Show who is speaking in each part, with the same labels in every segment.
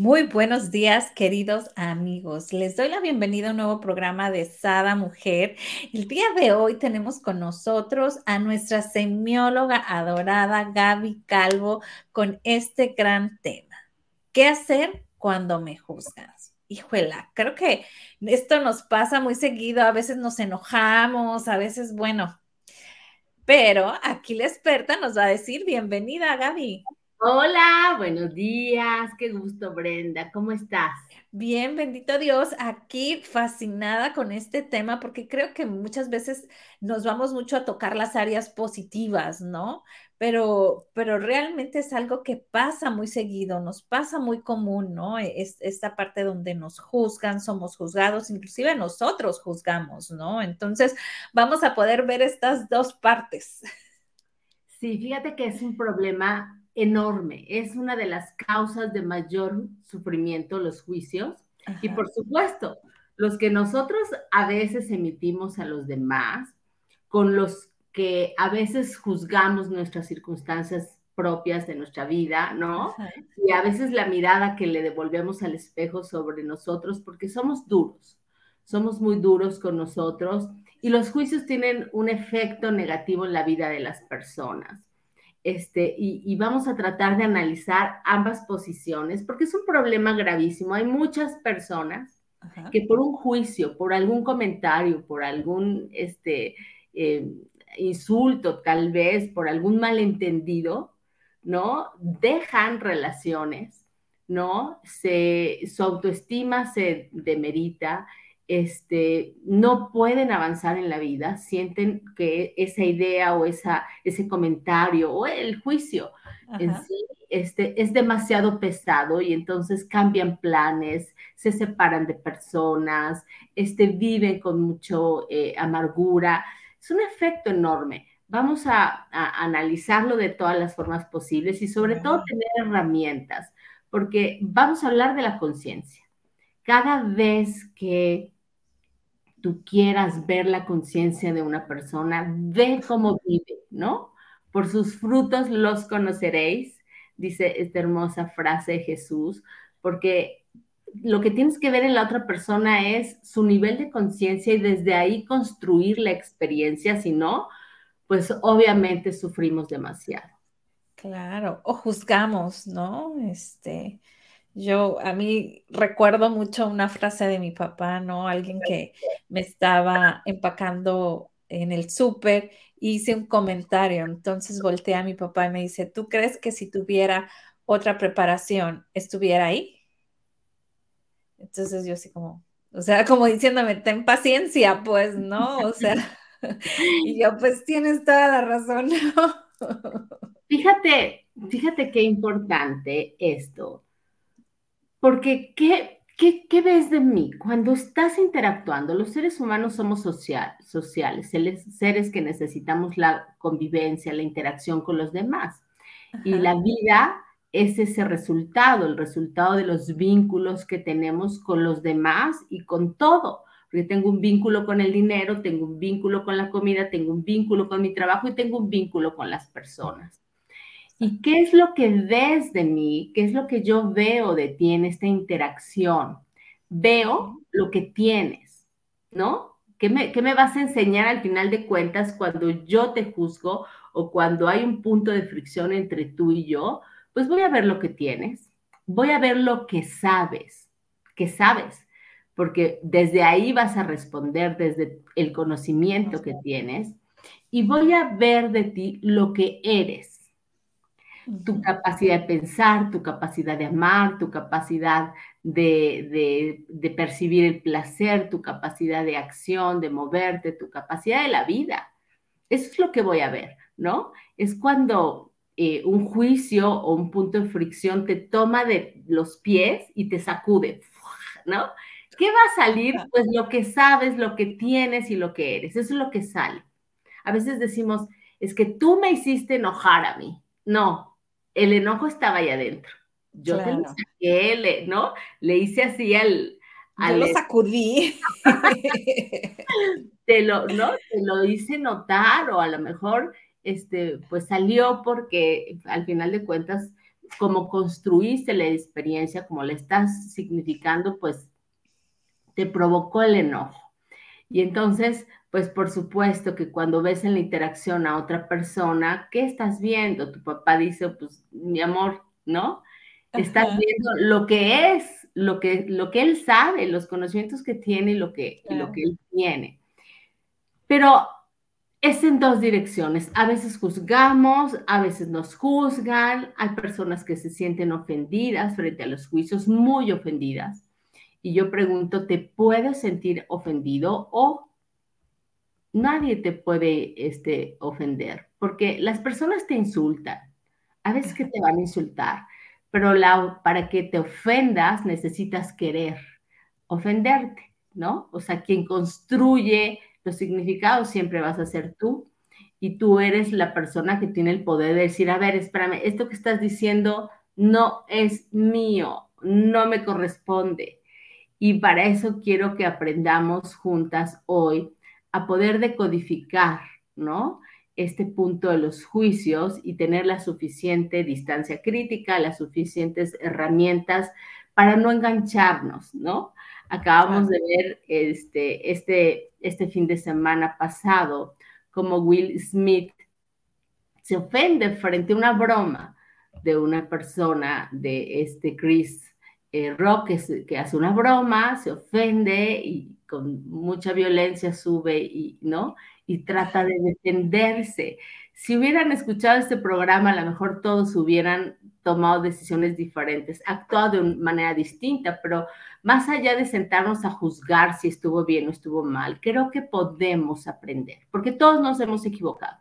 Speaker 1: Muy buenos días, queridos amigos. Les doy la bienvenida a un nuevo programa de Sada Mujer. El día de hoy tenemos con nosotros a nuestra semióloga adorada Gaby Calvo con este gran tema. ¿Qué hacer cuando me juzgas? Híjola, creo que esto nos pasa muy seguido. A veces nos enojamos, a veces, bueno, pero aquí la experta nos va a decir, bienvenida, Gaby.
Speaker 2: Hola, buenos días, qué gusto Brenda, ¿cómo estás?
Speaker 1: Bien, bendito Dios, aquí fascinada con este tema porque creo que muchas veces nos vamos mucho a tocar las áreas positivas, ¿no? Pero, pero realmente es algo que pasa muy seguido, nos pasa muy común, ¿no? Es esta parte donde nos juzgan, somos juzgados, inclusive nosotros juzgamos, ¿no? Entonces, vamos a poder ver estas dos partes.
Speaker 2: Sí, fíjate que es un problema enorme. Es una de las causas de mayor sufrimiento, los juicios. Y por supuesto, los que nosotros a veces emitimos a los demás, con los que a veces juzgamos nuestras circunstancias propias de nuestra vida, ¿no? Y a veces la mirada que le devolvemos al espejo sobre nosotros, porque somos duros, somos muy duros con nosotros y los juicios tienen un efecto negativo en la vida de las personas. Este, y, vamos a tratar de analizar ambas posiciones, porque es un problema gravísimo. Hay muchas personas que por un juicio, por algún comentario, por algún este, eh, insulto, tal vez, por algún malentendido, ¿no? Dejan relaciones, ¿no? Se, su autoestima se demerita, este, no pueden avanzar en la vida, sienten que esa idea o esa, ese comentario o el juicio en sí este, es demasiado pesado y entonces cambian planes, se separan de personas, este, viven con mucho eh, amargura. Es un efecto enorme. Vamos a, a, analizarlo de todas las formas posibles y sobre todo tener herramientas, porque vamos a hablar de la conciencia. Cada vez que tú quieras ver la conciencia de una persona, ve cómo vive, ¿no? Por sus frutos los conoceréis, dice esta hermosa frase de Jesús, porque lo que tienes que ver en la otra persona es su nivel de conciencia y desde ahí construir la experiencia, si no, pues obviamente sufrimos demasiado.
Speaker 1: Claro, o juzgamos, ¿no? Este, yo, a mí recuerdo mucho una frase de mi papá, ¿no? Alguien que me estaba empacando en el súper, hice un comentario, entonces volteé a mi papá y me dice, ¿tú crees que si tuviera otra preparación estuviera ahí? Entonces yo así como, o sea, como diciéndome, ten paciencia, pues, ¿no? O sea, y yo, pues tienes toda la razón, ¿no?
Speaker 2: Fíjate, fíjate qué importante esto porque, ¿qué, qué, ves de mí? Cuando estás interactuando, los seres humanos somos social, sociales, seres que necesitamos la convivencia, la interacción con los demás. Y la vida es ese resultado, el resultado de los vínculos que tenemos con los demás y con todo. Porque tengo un vínculo con el dinero, tengo un vínculo con la comida, tengo un vínculo con mi trabajo y tengo un vínculo con las personas. ¿Y qué es lo que ves de mí? ¿Qué es lo que yo veo de ti en esta interacción? Veo lo que tienes, ¿no? ¿Qué me, ¿Qué me, vas a enseñar al final de cuentas cuando yo te juzgo o cuando hay un punto de fricción entre tú y yo? Pues voy a ver lo que tienes, voy a ver lo que sabes, que sabes, porque desde ahí vas a responder, desde el conocimiento que tienes, y voy a ver de ti lo que eres tu capacidad de pensar, tu capacidad de amar, tu capacidad de, percibir el placer, tu capacidad de acción, de moverte, tu capacidad de la vida. Eso es lo que voy a ver, ¿no? Es cuando eh, un juicio o un punto de fricción te toma de los pies y te sacude, ¿no? ¿Qué va a salir? Pues lo que sabes, lo que tienes y lo que eres. Eso es lo que sale. A veces decimos, es que tú me hiciste enojar a mí. No, el enojo estaba ahí adentro. Yo te lo saqué, ¿no? Le hice así al...
Speaker 1: al Yo lo sacudí.
Speaker 2: te lo, ¿no? Te lo hice notar o a lo mejor, este, pues salió porque al final de cuentas, como construiste la experiencia, como le estás significando, pues te provocó el enojo. Y entonces, pues por supuesto que cuando ves en la interacción a otra persona, ¿qué estás viendo? Tu papá dice, pues mi amor, ¿no? Estás viendo lo que es, lo que, lo que él sabe, los conocimientos que tiene y lo que, lo que él tiene. Pero es en dos direcciones. A veces juzgamos, a veces nos juzgan. Hay personas que se sienten ofendidas frente a los juicios, muy ofendidas. Y yo pregunto, ¿te puedes sentir ofendido o nadie te puede este, ofender? Porque las personas te insultan. A veces que te van a insultar, pero la, para que te ofendas necesitas querer ofenderte, ¿no? O sea, quien construye los significados siempre vas a ser tú y tú eres la persona que tiene el poder de decir, a ver, espérame, esto que estás diciendo no es mío, no me corresponde y para eso quiero que aprendamos juntas hoy a poder decodificar, ¿no? Este punto de los juicios y tener la suficiente distancia crítica, las suficientes herramientas para no engancharnos, ¿no? Acabamos de ver este, este, este fin de semana pasado como Will Smith se ofende frente a una broma de una persona de este Chris eh, Rock que, hace una broma, se ofende y con mucha violencia sube y, ¿no? y trata de defenderse. Si hubieran escuchado este programa, a lo mejor todos hubieran tomado decisiones diferentes, actuado de manera distinta, pero más allá de sentarnos a juzgar si estuvo bien o estuvo mal, creo que podemos aprender, porque todos nos hemos equivocado.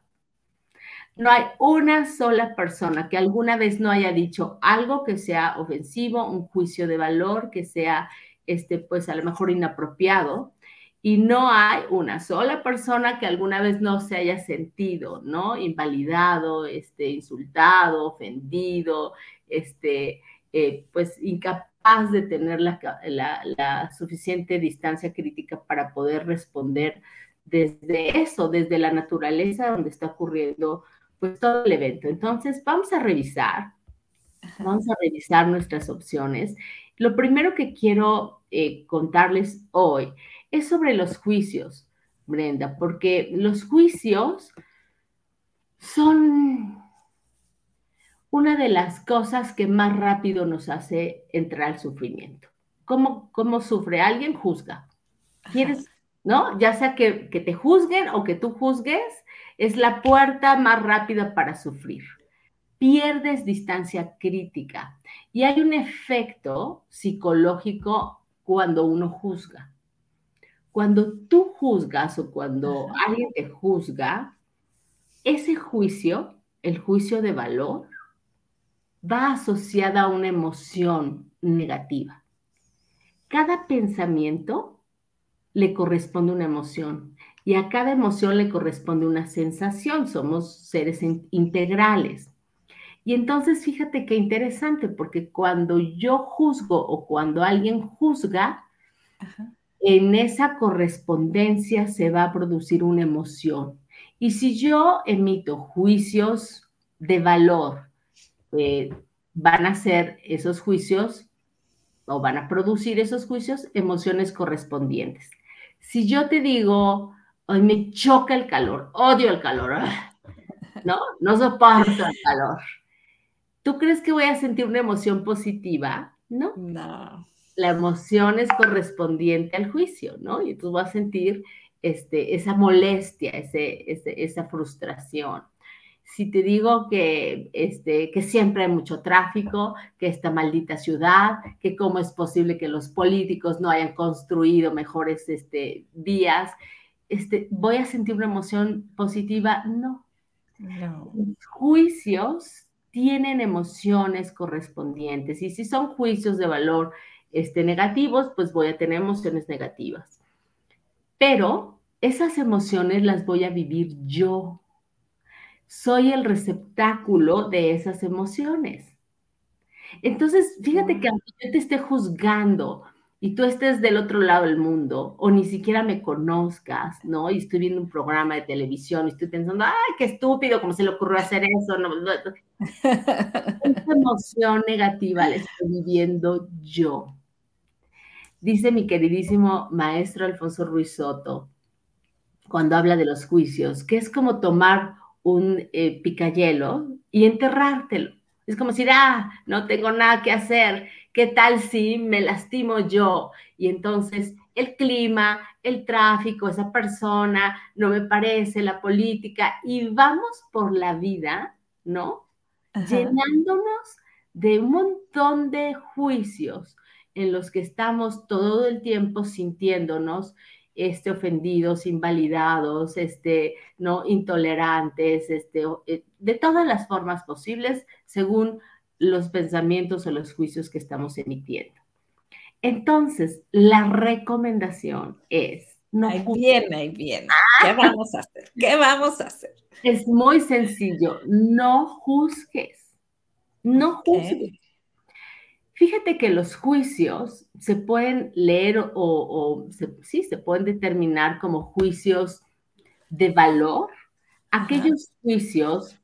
Speaker 2: No hay una sola persona que alguna vez no haya dicho algo que sea ofensivo, un juicio de valor que sea, este, pues a lo mejor inapropiado. Y no hay una sola persona que alguna vez no se haya sentido, ¿no? Invalidado, este, insultado, ofendido, este, eh, pues incapaz de tener la, la suficiente distancia crítica para poder responder desde eso, desde la naturaleza donde está ocurriendo pues todo el evento. Entonces, vamos a revisar, vamos a revisar nuestras opciones. Lo primero que quiero eh, contarles hoy es sobre los juicios, Brenda, porque los juicios son una de las cosas que más rápido nos hace entrar al sufrimiento. ¿Cómo, cómo sufre? Alguien juzga. ¿Quieres, no? Ya sea que, que te juzguen o que tú juzgues, es la puerta más rápida para sufrir. Pierdes distancia crítica y hay un efecto psicológico cuando uno juzga. Cuando tú juzgas o cuando alguien te juzga, ese juicio, el juicio de valor, va asociada a una emoción negativa. Cada pensamiento le corresponde una emoción y a cada emoción le corresponde una sensación, somos seres integrales. Y entonces fíjate qué interesante, porque cuando yo juzgo o cuando alguien juzga, en esa correspondencia se va a producir una emoción. Y si yo emito juicios de valor, eh, van a ser esos juicios o van a producir esos juicios emociones correspondientes. Si yo te digo, Ay, me choca el calor, odio el calor, ¿no? No soporto el calor. ¿Tú crees que voy a sentir una emoción positiva? No.
Speaker 1: No.
Speaker 2: La emoción es correspondiente al juicio, ¿no? Y tú vas a sentir este, esa molestia, ese, esa frustración. Si te digo que, este, que siempre hay mucho tráfico, que esta maldita ciudad, que cómo es posible que los políticos no hayan construido mejores este, vías, este, voy a sentir una emoción positiva, no. Los juicios tienen emociones correspondientes y si son juicios de valor este, negativos, pues voy a tener emociones negativas. Pero esas emociones las voy a vivir yo. Soy el receptáculo de esas emociones. Entonces, fíjate que aunque yo te esté juzgando y tú estés del otro lado del mundo o ni siquiera me conozcas, ¿no? Y estoy viendo un programa de televisión y estoy pensando, ay, qué estúpido, ¿cómo se le ocurrió hacer eso? No, emoción negativa la estoy viviendo yo. Dice mi queridísimo maestro Alfonso Ruiz Soto, cuando habla de los juicios, que es como tomar un eh, picayelo y enterrártelo. Es como decir, ah, no tengo nada que hacer, ¿qué tal si me lastimo yo? Y entonces el clima, el tráfico, esa persona, no me parece, la política, y vamos por la vida, ¿no? Llenándonos de un montón de juicios en los que estamos todo el tiempo sintiéndonos este, ofendidos, invalidados, este, ¿no? intolerantes, este, eh, de todas las formas posibles, según los pensamientos o los juicios que estamos emitiendo. Entonces, la recomendación es...
Speaker 1: No ahí viene, ahí viene. ¿Qué vamos a hacer? ¿Qué vamos a hacer?
Speaker 2: Es muy sencillo. No juzgues. No juzgues. Fíjate que los juicios se pueden leer o, sí, se pueden determinar como juicios de valor, aquellos juicios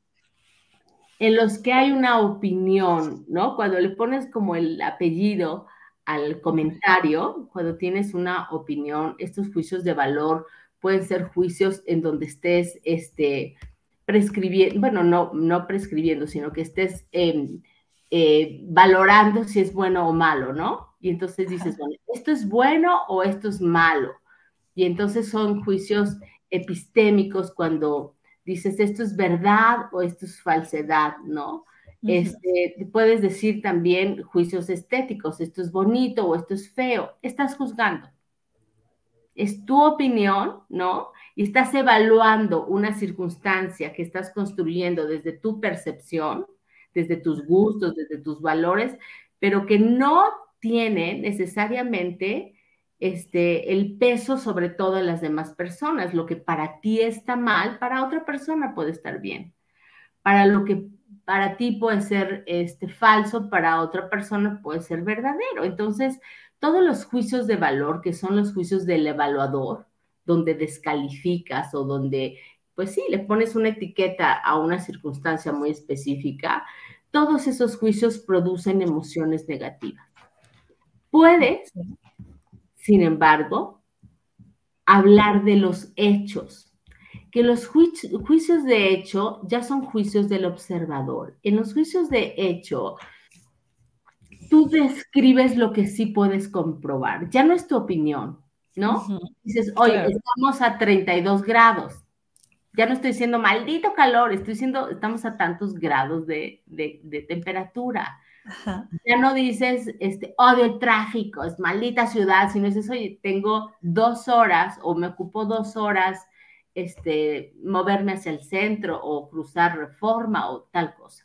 Speaker 2: en los que hay una opinión, ¿no? Cuando le pones como el apellido al comentario, cuando tienes una opinión, estos juicios de valor pueden ser juicios en donde estés, este, prescribiendo, bueno, no, no prescribiendo, sino que estés... en eh, valorando si es bueno o malo, ¿no? Y entonces dices, bueno, ¿esto es bueno o esto es malo? Y entonces son juicios epistémicos cuando dices, esto es verdad o esto es falsedad, ¿no? este, puedes decir también juicios estéticos, esto es bonito o esto es feo, estás juzgando. Es tu opinión, ¿no? Y estás evaluando una circunstancia que estás construyendo desde tu percepción desde tus gustos, desde tus valores, pero que no tiene necesariamente este, el peso sobre todo las demás personas. Lo que para ti está mal, para otra persona puede estar bien. Para lo que para ti puede ser este, falso, para otra persona puede ser verdadero. Entonces, todos los juicios de valor, que son los juicios del evaluador, donde descalificas o donde, pues sí, le pones una etiqueta a una circunstancia muy específica, todos esos juicios producen emociones negativas. Puedes, sin embargo, hablar de los hechos, que los juicios de hecho ya son juicios del observador. En los juicios de hecho, tú describes lo que sí puedes comprobar, ya no es tu opinión, ¿no? Dices, oye, estamos a 32 grados ya no estoy diciendo maldito calor, estoy diciendo estamos a tantos grados de, temperatura. Ya no dices, este, odio el tráfico, es maldita ciudad, sino dices, oye, tengo dos horas o me ocupo dos horas este, moverme hacia el centro o cruzar reforma o tal cosa.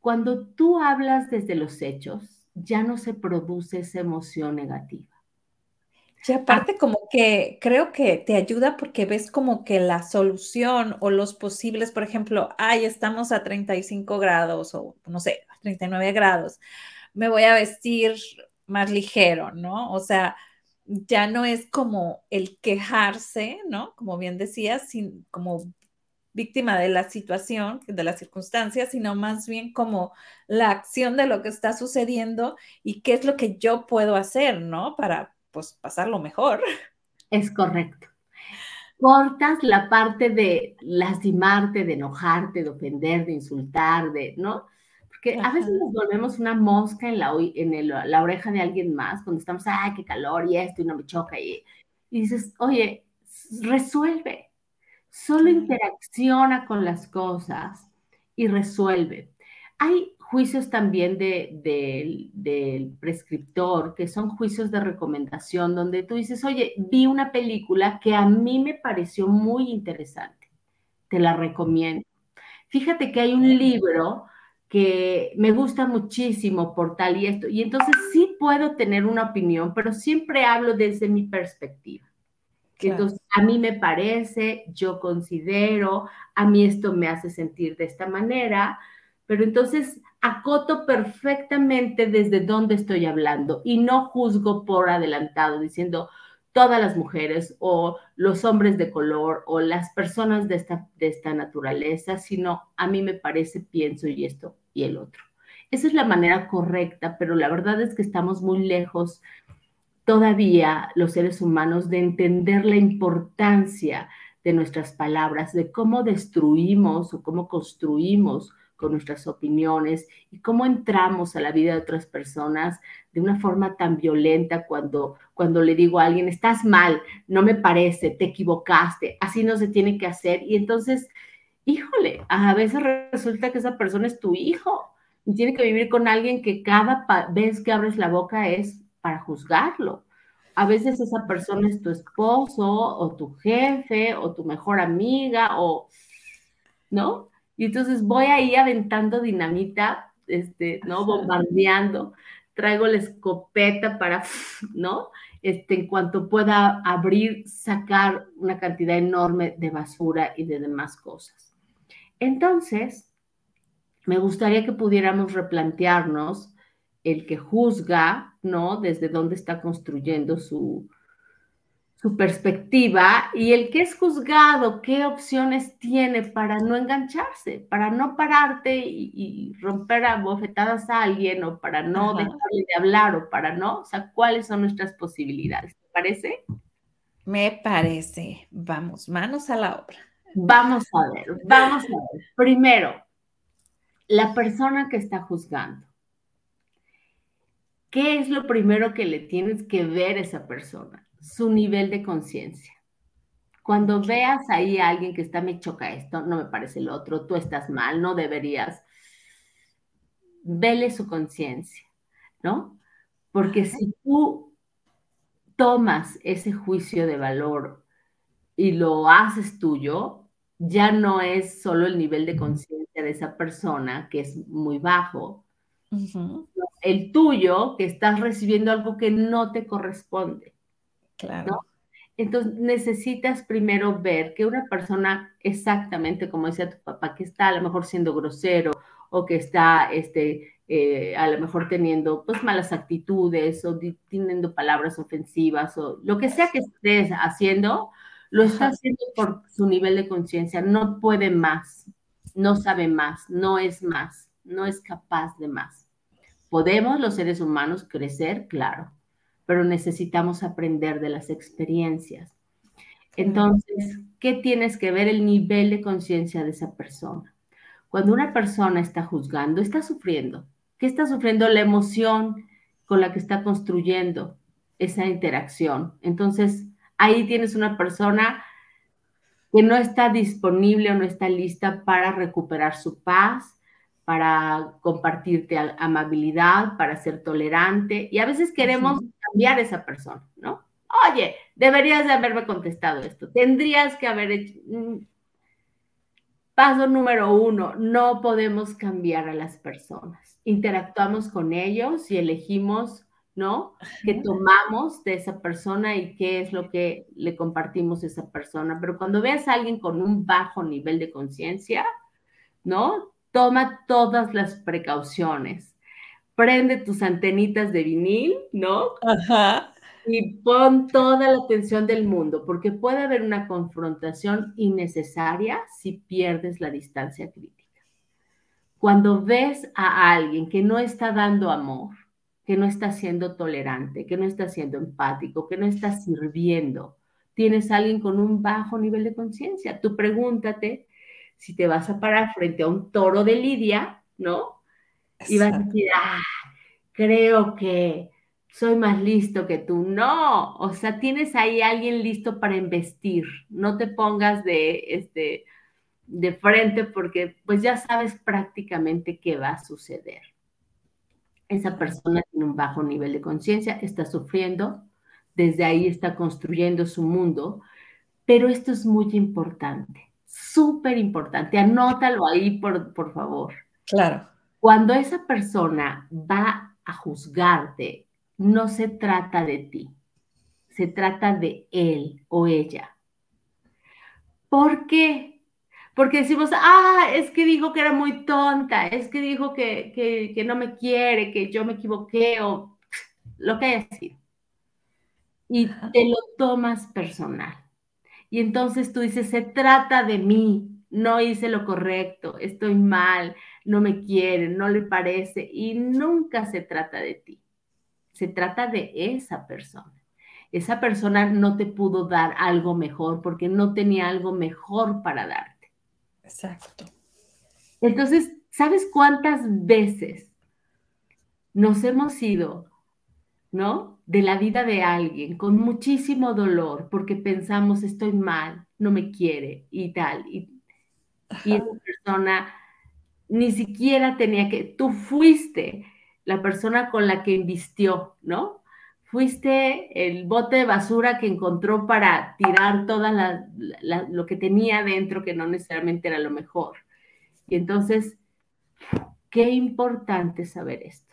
Speaker 2: Cuando tú hablas desde los hechos, ya no se produce esa emoción negativa.
Speaker 1: Y aparte como que creo que te ayuda porque ves como que la solución o los posibles, por ejemplo, ay, estamos a 35 grados o no sé, 39 grados, me voy a vestir más ligero, ¿no? O sea, ya no es como el quejarse, ¿no? Como bien decías, sin, como víctima de la situación, de las circunstancias, sino más bien como la acción de lo que está sucediendo y qué es lo que yo puedo hacer, ¿no? Para, pues pasarlo mejor.
Speaker 2: Es correcto. Cortas la parte de lastimarte, de enojarte, de ofender, de insultar, de, ¿no? Porque a veces nos volvemos una mosca en, la, en la oreja de alguien más cuando estamos, ay, qué calor y esto y no me choca. Y, y dices, oye, resuelve. Solo interacciona con las cosas y resuelve. Hay juicios también del prescriptor, que son juicios de recomendación, donde tú dices, oye, vi una película que a mí me pareció muy interesante, te la recomiendo. Fíjate que hay un libro que me gusta muchísimo por tal y esto, y entonces sí puedo tener una opinión, pero siempre hablo desde mi perspectiva. Entonces, a mí me parece, yo considero, a mí esto me hace sentir de esta manera, pero entonces acoto perfectamente desde dónde estoy hablando y no juzgo por adelantado diciendo todas las mujeres o los hombres de color o las personas de esta, de esta naturaleza, sino a mí me parece, pienso y esto y el otro. Esa es la manera correcta, pero la verdad es que estamos muy lejos todavía los seres humanos de entender la importancia de nuestras palabras, de cómo destruimos o cómo construimos con nuestras opiniones y cómo entramos a la vida de otras personas de una forma tan violenta cuando, cuando le digo a alguien, estás mal, no me parece, te equivocaste, así no se tiene que hacer. Y entonces, híjole, a veces resulta que esa persona es tu hijo y tiene que vivir con alguien que cada vez que abres la boca es para juzgarlo. A veces esa persona es tu esposo o tu jefe o tu mejor amiga o, ¿no? Y entonces voy ahí aventando dinamita, este, ¿no? Bombardeando, traigo la escopeta para, ¿no? Este, en cuanto pueda abrir, sacar una cantidad enorme de basura y de demás cosas. Entonces, me gustaría que pudiéramos replantearnos el que juzga, ¿no? Desde dónde está construyendo su, su perspectiva y el que es juzgado, qué opciones tiene para no engancharse, para no pararte y, romper a bofetadas a alguien o para no dejarle de hablar o para no, o sea, cuáles son nuestras posibilidades, ¿te parece?
Speaker 1: Me parece. Vamos, manos a la obra.
Speaker 2: Vamos a ver, vamos a ver. Primero, la persona que está juzgando. ¿Qué es lo primero que le tienes que ver a esa persona? Su nivel de conciencia. Cuando veas ahí a alguien que está, me choca esto, no me parece el otro, tú estás mal, no deberías, vele su conciencia, ¿no? Porque si tú tomas ese juicio de valor y lo haces tuyo, ya no es solo el nivel de conciencia de esa persona, que es muy bajo, el tuyo, que estás recibiendo algo que no te corresponde. Claro. Entonces necesitas primero ver que una persona exactamente como decía tu papá, que está a lo mejor siendo grosero o que está este, eh, a lo mejor teniendo pues malas actitudes o teniendo palabras ofensivas o lo que sea que estés haciendo, lo está haciendo por su nivel de conciencia, no puede más, no sabe más, no es más, no es capaz de más. Podemos los seres humanos crecer, claro, pero necesitamos aprender de las experiencias. Entonces, ¿qué tienes que ver el nivel de conciencia de esa persona? Cuando una persona está juzgando, está sufriendo. ¿Qué está sufriendo? La emoción con la que está construyendo esa interacción. Entonces, ahí tienes una persona que no está disponible o no está lista para recuperar su paz, para compartirte amabilidad, para ser tolerante, y a veces queremos cambiar a esa persona, ¿no? Oye, deberías de haberme contestado esto, tendrías que haber hecho... Mm. Paso número uno, no podemos cambiar a las personas. Interactuamos con ellos y elegimos, ¿no? Que tomamos de esa persona y qué es lo que le compartimos a esa persona. Pero cuando veas a alguien con un bajo nivel de conciencia, ¿no? Toma todas las precauciones. Prende tus antenitas de vinil, ¿no? Ajá. Y pon toda la atención del mundo, porque puede haber una confrontación innecesaria si pierdes la distancia crítica. Cuando ves a alguien que no está dando amor, que no está siendo tolerante, que no está siendo empático, que no está sirviendo, tienes a alguien con un bajo nivel de conciencia. Tú pregúntate si te vas a parar frente a un toro de lidia, ¿no? Y vas a decir, ah, creo que soy más listo que tú. No, o sea, tienes ahí a alguien listo para investir. No te pongas de, este, de frente porque pues ya sabes prácticamente qué va a suceder. Esa persona tiene un bajo nivel de conciencia, está sufriendo, desde ahí está construyendo su mundo, pero esto es muy importante súper importante, anótalo ahí, por, por favor.
Speaker 1: Claro.
Speaker 2: Cuando esa persona va a juzgarte, no se trata de ti, se trata de él o ella. ¿Por qué? Porque decimos, ah, es que dijo que era muy tonta, es que dijo que, que, no me quiere, que yo me equivoqué o lo que haya sido. Y te lo tomas personal. Y entonces tú dices, se trata de mí, no hice lo correcto, estoy mal, no me quiere, no le parece. Y nunca se trata de ti, se trata de esa persona. Esa persona no te pudo dar algo mejor porque no tenía algo mejor para darte.
Speaker 1: Exacto.
Speaker 2: Entonces, ¿sabes cuántas veces nos hemos ido, ¿no? De la vida de alguien con muchísimo dolor porque pensamos estoy mal, no me quiere y tal. Y, y esa persona ni siquiera tenía que, tú fuiste la persona con la que invistió, ¿no? Fuiste el bote de basura que encontró para tirar todo lo que tenía dentro, que no necesariamente era lo mejor. Y entonces, qué importante saber esto.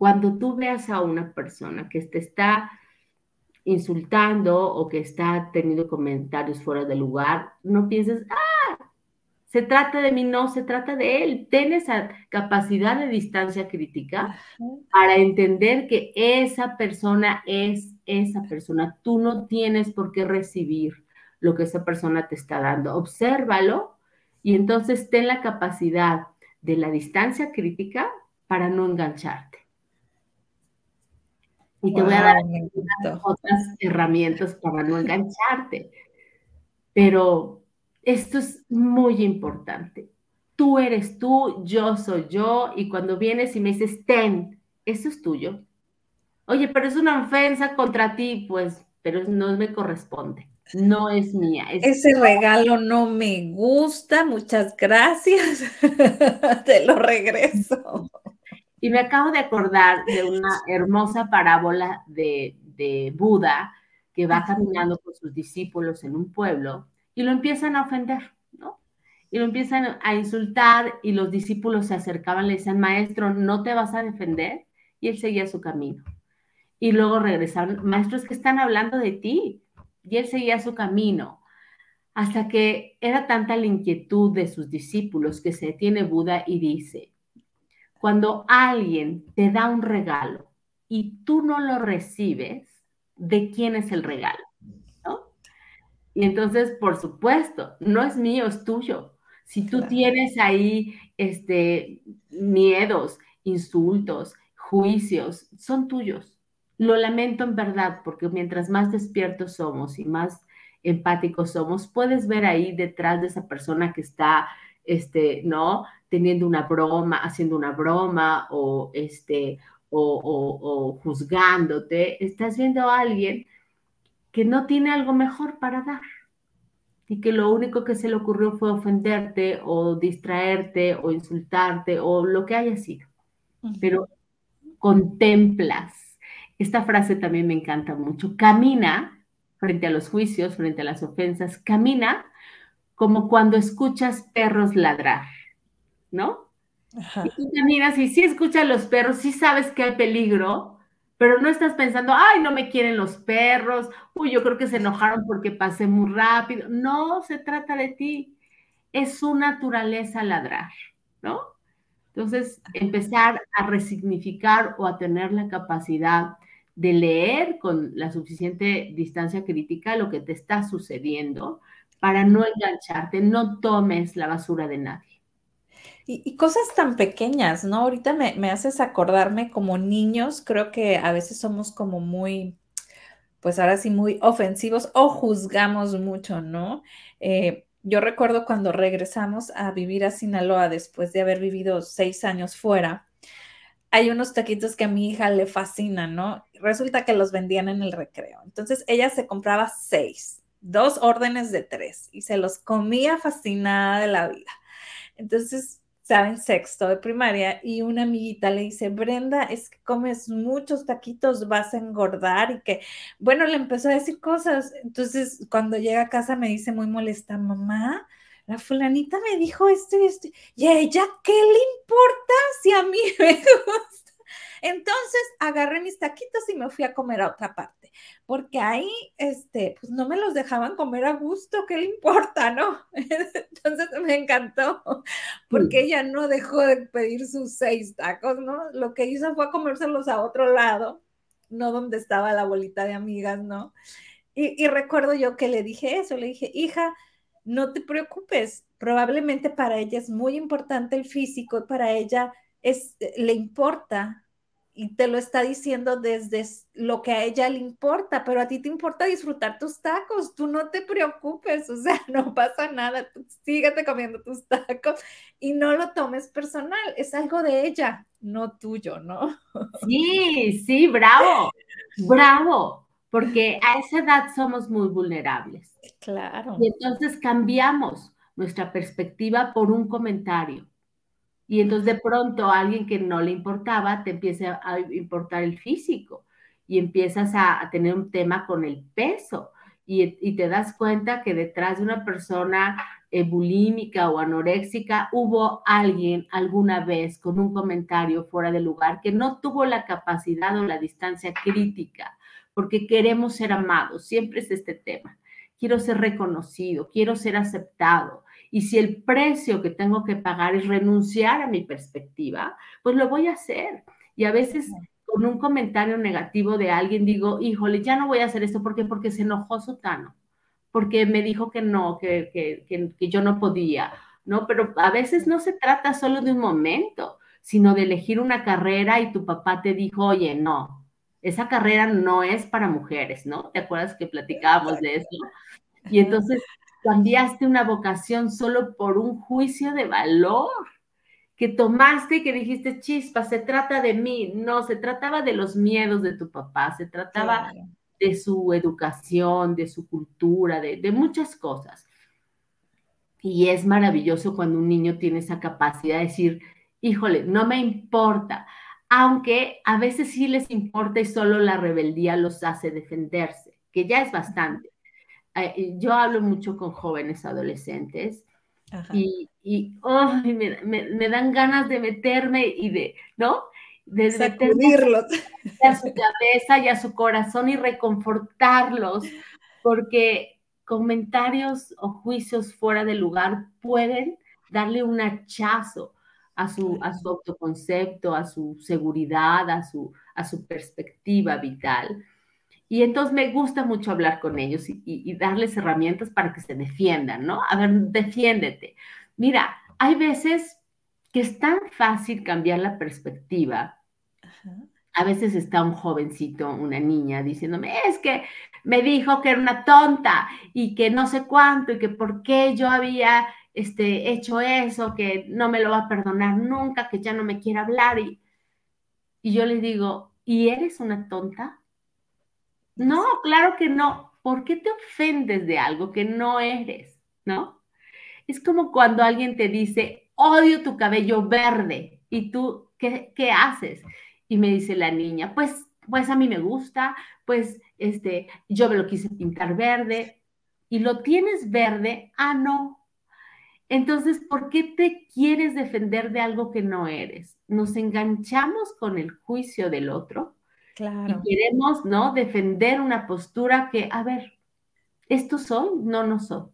Speaker 2: Cuando tú veas a una persona que te está insultando o que está teniendo comentarios fuera de lugar, no pienses, ah, se trata de mí, no, se trata de él. Ten esa capacidad de distancia crítica para entender que esa persona es esa persona. Tú no tienes por qué recibir lo que esa persona te está dando. Obsérvalo y entonces ten la capacidad de la distancia crítica para no engancharte. Y te voy a dar otras herramientas para no engancharte. Pero esto es muy importante. Tú eres tú, yo soy yo, y cuando vienes y me dices, ten, eso es tuyo. Oye, pero es una ofensa contra ti, pues, pero no me corresponde, no es mía.
Speaker 1: Ese regalo no me gusta, muchas gracias, te lo regreso.
Speaker 2: Y me acabo de acordar de una hermosa parábola de, de Buda que va caminando con sus discípulos en un pueblo y lo empiezan a ofender, ¿no? Y lo empiezan a insultar y los discípulos se acercaban, le decían, maestro, ¿no te vas a defender? Y él seguía su camino. Y luego regresaron, maestros que están hablando de ti. Y él seguía su camino. Hasta que era tanta la inquietud de sus discípulos que se detiene Buda y dice, cuando alguien te da un regalo y tú no lo recibes, ¿de quién es el regalo? Y entonces, por supuesto, no es mío, es tuyo. Si tú tienes ahí este, miedos, insultos, juicios, son tuyos. Lo lamento en verdad, porque mientras más despiertos somos y más empáticos somos, puedes ver ahí detrás de esa persona que está, este, ¿no? Teniendo una broma, haciendo una broma o, este, o, o juzgándote, estás viendo a alguien que no tiene algo mejor para dar y que lo único que se le ocurrió fue ofenderte o distraerte o insultarte o lo que haya sido. Pero contemplas. Esta frase también me encanta mucho. Camina frente a los juicios, frente a las ofensas, camina como cuando escuchas perros ladrar, ¿no? Y tú caminas y sí escuchas los perros, sí sabes que hay peligro, pero no estás pensando, ay, no me quieren los perros, uy, yo creo que se enojaron porque pasé muy rápido. No, se trata de ti. Es su naturaleza ladrar, ¿no? Entonces, empezar a resignificar o a tener la capacidad de leer con la suficiente distancia crítica lo que te está sucediendo para no engancharte, no tomes la basura de nadie.
Speaker 1: Y, cosas tan pequeñas, ¿no? Ahorita me, haces acordarme como niños, creo que a veces somos como muy, pues ahora sí, muy ofensivos o juzgamos mucho, ¿no? Eh, yo recuerdo cuando regresamos a vivir a Sinaloa después de haber vivido seis años fuera, hay unos taquitos que a mi hija le fascinan, ¿no? Resulta que los vendían en el recreo. Entonces ella se compraba seis, dos órdenes de tres y se los comía fascinada de la vida. Entonces estaba en sexto de primaria y una amiguita le dice, Brenda, es que comes muchos taquitos, vas a engordar y que, bueno, le empezó a decir cosas. Entonces, cuando llega a casa me dice muy molesta, mamá, la fulanita me dijo esto y esto, y ella, ¿qué le importa si a mí me gusta? Entonces agarré mis taquitos y me fui a comer a otra parte, porque ahí, este, pues no me los dejaban comer a gusto, ¿qué le importa, no? Entonces me encantó, porque ella no dejó de pedir sus seis tacos, ¿no? Lo que hizo fue comérselos a otro lado, no donde estaba la bolita de amigas, ¿no? Y, y recuerdo yo que le dije eso, le dije, hija, no te preocupes, probablemente para ella es muy importante el físico, para ella es, le importa y te lo está diciendo desde lo que a ella le importa, pero a ti te importa disfrutar tus tacos, tú no te preocupes, o sea, no pasa nada, tú síguete comiendo tus tacos y no lo tomes personal, es algo de ella, no tuyo, ¿no?
Speaker 2: Sí, sí, bravo, bravo, porque a esa edad somos muy vulnerables.
Speaker 1: Claro.
Speaker 2: Y entonces cambiamos nuestra perspectiva por un comentario. Y entonces de pronto a alguien que no le importaba te empieza a importar el físico y empiezas a, tener un tema con el peso y, te das cuenta que detrás de una persona eh, bulímica o anoréxica hubo alguien alguna vez con un comentario fuera de lugar que no tuvo la capacidad o la distancia crítica porque queremos ser amados, siempre es este tema. Quiero ser reconocido, quiero ser aceptado. Y si el precio que tengo que pagar es renunciar a mi perspectiva, pues lo voy a hacer. Y a veces con un comentario negativo de alguien digo, híjole, ya no voy a hacer esto. ¿Por qué? Porque se enojó Sotano, porque me dijo que no, que, que, que yo no podía, ¿no? Pero a veces no se trata solo de un momento, sino de elegir una carrera y tu papá te dijo, oye, no, esa carrera no es para mujeres, ¿no? ¿Te acuerdas que platicábamos de eso? Y entonces cambiaste una vocación solo por un juicio de valor que tomaste y que dijiste, chispa, se trata de mí. No, se trataba de los miedos de tu papá, se trataba de su educación, de su cultura, de, de muchas cosas. Y es maravilloso cuando un niño tiene esa capacidad de decir, híjole, no me importa aunque a veces sí les importa y solo la rebeldía los hace defenderse, que ya es bastante. Eh, yo hablo mucho con jóvenes adolescentes y, me, dan ganas de meterme y de, ¿no?
Speaker 1: De sacudirlos
Speaker 2: a su cabeza y a su corazón y reconfortarlos, porque comentarios o juicios fuera de lugar pueden darle un hachazo a su, a su autoconcepto, a su seguridad, a su, a su perspectiva vital. Y entonces me gusta mucho hablar con ellos y, darles herramientas para que se defiendan, ¿no? A ver, defiéndete. Mira, hay veces que es tan fácil cambiar la perspectiva. A veces está un jovencito, una niña, diciéndome, es que me dijo que era una tonta y que no sé cuánto y que por qué yo había este, hecho eso, que no me lo va a perdonar nunca, que ya no me quiere hablar. Y, y yo le digo, ¿y eres una tonta? No, claro que no. ¿Por qué te ofendes de algo que no eres? ¿No? Es como cuando alguien te dice, odio tu cabello verde. ¿Y tú qué, qué haces? Y me dice la niña, pues, pues a mí me gusta, pues este, yo me lo quise pintar verde. ¿Y lo tienes verde? Ah, no, entonces, ¿por qué te quieres defender de algo que no eres? Nos enganchamos con el juicio del otro
Speaker 1: claro.
Speaker 2: y queremos, ¿no? Defender una postura que, a ver, ¿esto soy? No, no soy.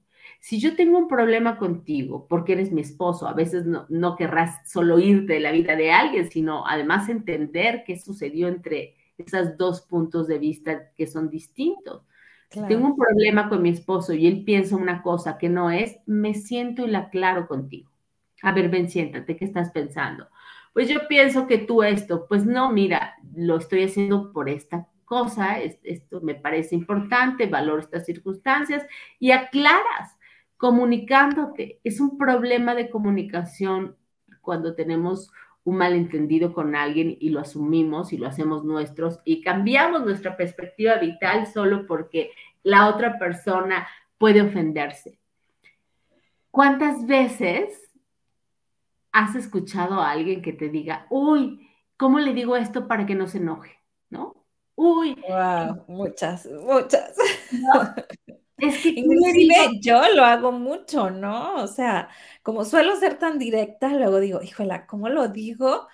Speaker 2: Si yo tengo un problema contigo, porque eres mi esposo, a veces no, no querrás solo irte de la vida de alguien, sino además entender qué sucedió entre esos dos puntos de vista que son distintos. Si tengo un problema con mi esposo y él piensa una cosa que no es, me siento y la aclaro contigo. A ver, ven, siéntate, ¿qué estás pensando? Pues yo pienso que tú esto, pues no, mira, lo estoy haciendo por esta cosa, esto me parece importante, valoro estas circunstancias y aclaras comunicándote. Es un problema de comunicación cuando tenemos un malentendido con alguien y lo asumimos y lo hacemos nuestros y cambiamos nuestra perspectiva vital solo porque la otra persona puede ofenderse. ¿Cuántas veces has escuchado a alguien que te diga, uy, ¿cómo le digo esto para que no se enoje? ¿No? Uy.
Speaker 1: Wow, muchas, muchas. Es que inclusive yo lo hago mucho, ¿no? O sea, como suelo ser tan directa, luego digo, híjola, ¿cómo lo digo?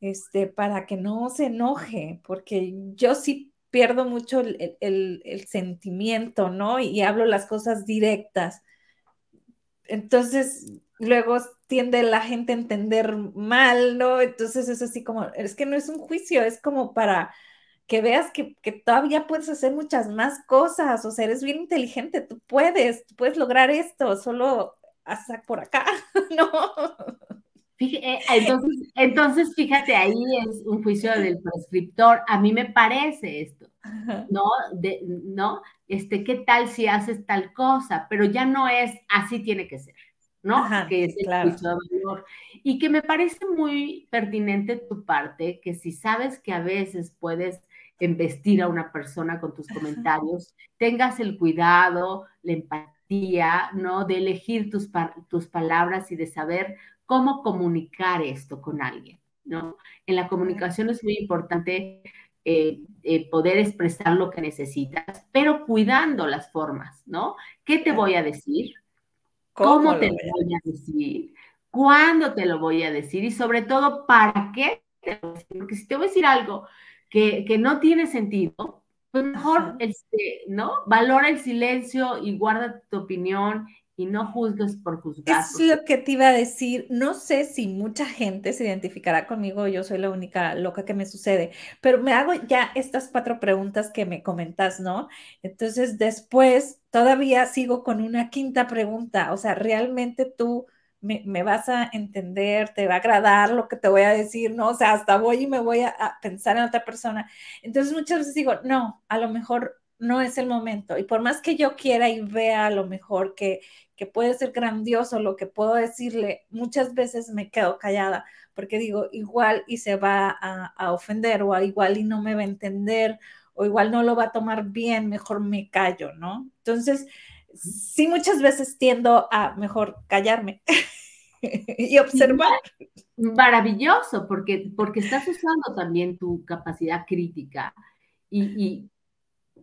Speaker 1: Este, para que no se enoje, porque yo sí pierdo mucho el, sentimiento, ¿no? Y, hablo las cosas directas. Entonces, luego tiende la gente a entender mal, ¿no? Entonces es así como, es que no es un juicio, es como para que veas que, todavía puedes hacer muchas más cosas, o sea, eres bien inteligente, tú puedes, tú puedes lograr esto, solo hasta por acá, ¿no?
Speaker 2: Eh, entonces, entonces, fíjate, ahí es un juicio del prescriptor. A mí me parece esto, ¿no? De, ¿No? Este, ¿qué tal si haces tal cosa? Pero ya no es así tiene que ser, ¿no? que es el juicio de valor. Y que me parece muy pertinente tu parte, que si sabes que a veces puedes embestir a una persona con tus comentarios, tengas el cuidado, la empatía, ¿no? De elegir tus, tus palabras y de saber cómo comunicar esto con alguien, ¿no? En la comunicación es muy importante eh, eh, poder expresar lo que necesitas, pero cuidando las formas, ¿no? ¿Qué te voy a decir? ¿Cómo, te lo voy a decir? ¿Cuándo te lo voy a decir? Y sobre todo, ¿para qué? Porque si te voy a decir algo que, no tiene sentido, pues mejor, este, ¿no? Valora el silencio y guarda tu opinión y no juzgues por juzgar.
Speaker 1: Es lo que te iba a decir. No sé si mucha gente se identificará conmigo, yo soy la única loca que me sucede, pero me hago ya estas cuatro preguntas que me comentas, ¿no? Entonces después todavía sigo con una quinta pregunta, o sea, ¿realmente tú me, vas a entender, te va a agradar lo que te voy a decir, ¿no? O sea, hasta voy y me voy a, pensar en otra persona. Entonces muchas veces digo, no, a lo mejor no es el momento. Y por más que yo quiera y vea a lo mejor que, que puede ser grandioso lo que puedo decirle, muchas veces me quedo callada porque digo, igual y se va a, a ofender o igual y no me va a entender o igual no lo va a tomar bien, mejor me callo, ¿no? Entonces, sí muchas veces tiendo a mejor callarme y observar.
Speaker 2: Maravilloso, porque, porque estás usando también tu capacidad crítica y,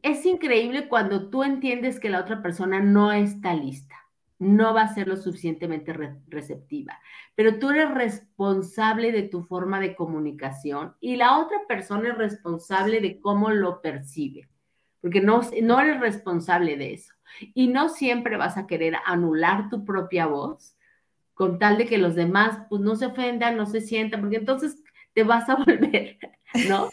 Speaker 2: es increíble cuando tú entiendes que la otra persona no está lista, no va a ser lo suficientemente receptiva, pero tú eres responsable de tu forma de comunicación y la otra persona es responsable de cómo lo percibe, porque no, no eres responsable de eso. Y no siempre vas a querer anular tu propia voz con tal de que los demás pues, no se ofendan, no se sientan, porque entonces te vas a volver, ¿no?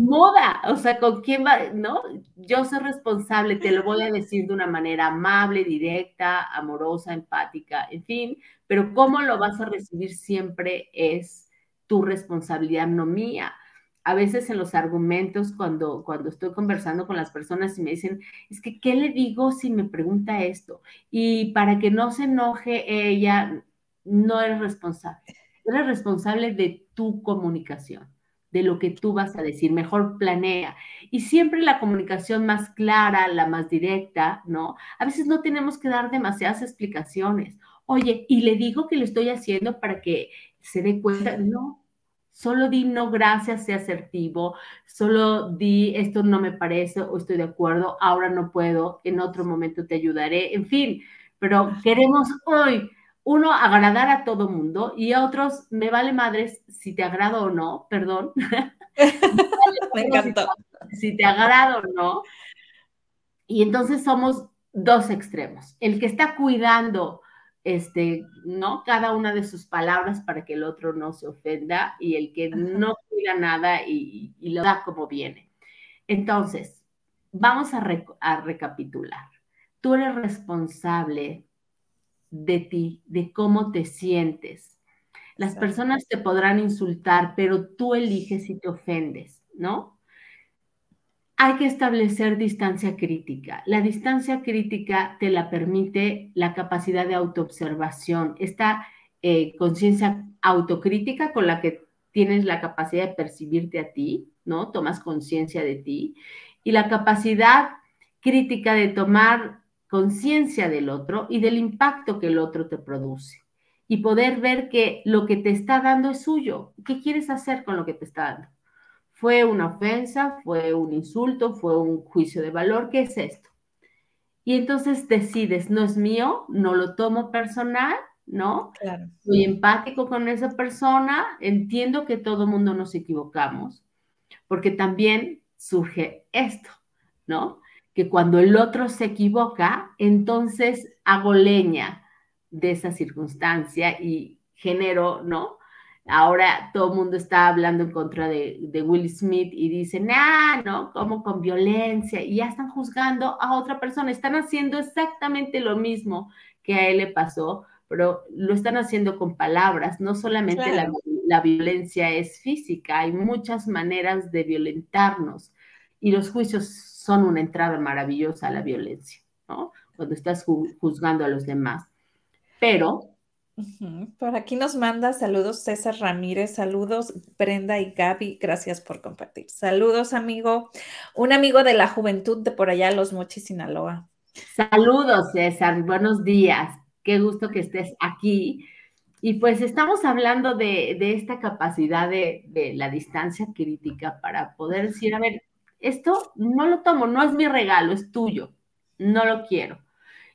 Speaker 2: Moda, o sea, ¿con quién va? ¿No? Yo soy responsable, te lo voy a decir de una manera amable, directa, amorosa, empática, en fin, pero cómo lo vas a recibir siempre es tu responsabilidad, no mía a veces en los argumentos cuando, cuando estoy conversando con las personas y me dicen, es que, ¿qué le digo si me pregunta esto? Y para que no se enoje ella, no eres responsable. Eres responsable de tu comunicación, de lo que tú vas a decir. Mejor planea. Y siempre la comunicación más clara, la más directa, ¿no? A veces no tenemos que dar demasiadas explicaciones. Oye, y le digo que lo estoy haciendo para que se dé cuenta. No, Solo di no gracias, sea asertivo. Solo di esto no me parece o estoy de acuerdo, ahora no puedo, en otro momento te ayudaré. En fin, pero queremos hoy, uno, agradar a todo mundo y a otros, me vale madres si te agrado o no, perdón.
Speaker 1: me encantó.
Speaker 2: Si, te agrado o no. Y entonces somos dos extremos. El que está cuidando este, ¿no? Cada una de sus palabras para que el otro no se ofenda y el que no cuida nada y, lo da como viene. Entonces, vamos a, a recapitular. Tú eres responsable de ti, de cómo te sientes. Las personas te podrán insultar, pero tú eliges si te ofendes, ¿no? hay que establecer distancia crítica. La distancia crítica te la permite la capacidad de autoobservación, esta eh, conciencia autocrítica con la que tienes la capacidad de percibirte a ti, ¿no? Tomas conciencia de ti y la capacidad crítica de tomar conciencia del otro y del impacto que el otro te produce. y poder ver que lo que te está dando es suyo. ¿Qué quieres hacer con lo que te está dando? ¿Fue una ofensa? ¿Fue un insulto? ¿Fue un juicio de valor? ¿Qué es esto? Y entonces decides, no es mío, no lo tomo personal, ¿no? Claro. Soy empático con esa persona, entiendo que todo mundo nos equivocamos, porque también surge esto, ¿no? Que cuando el otro se equivoca, entonces hago leña de esa circunstancia y genero, ¿no? Ahora todo el mundo está hablando en contra de, Will Smith y dicen, ah, ¿no? Como con violencia y ya están juzgando a otra persona, están haciendo exactamente lo mismo que a él le pasó, pero lo están haciendo con palabras, no solamente la, la, violencia es física, hay muchas maneras de violentarnos y los juicios son una entrada maravillosa a la violencia, ¿no? Cuando estás juzgando a los demás. Pero
Speaker 1: por aquí nos manda saludos César Ramírez, saludos Brenda y Gaby, gracias por compartir. Saludos amigo, un amigo de la juventud de por allá, Los Mochis, Sinaloa.
Speaker 2: Saludos César, buenos días, qué gusto que estés aquí. Y pues estamos hablando de, esta capacidad de, de, la distancia crítica para poder decir, a ver, esto no lo tomo, no es mi regalo, es tuyo, no lo quiero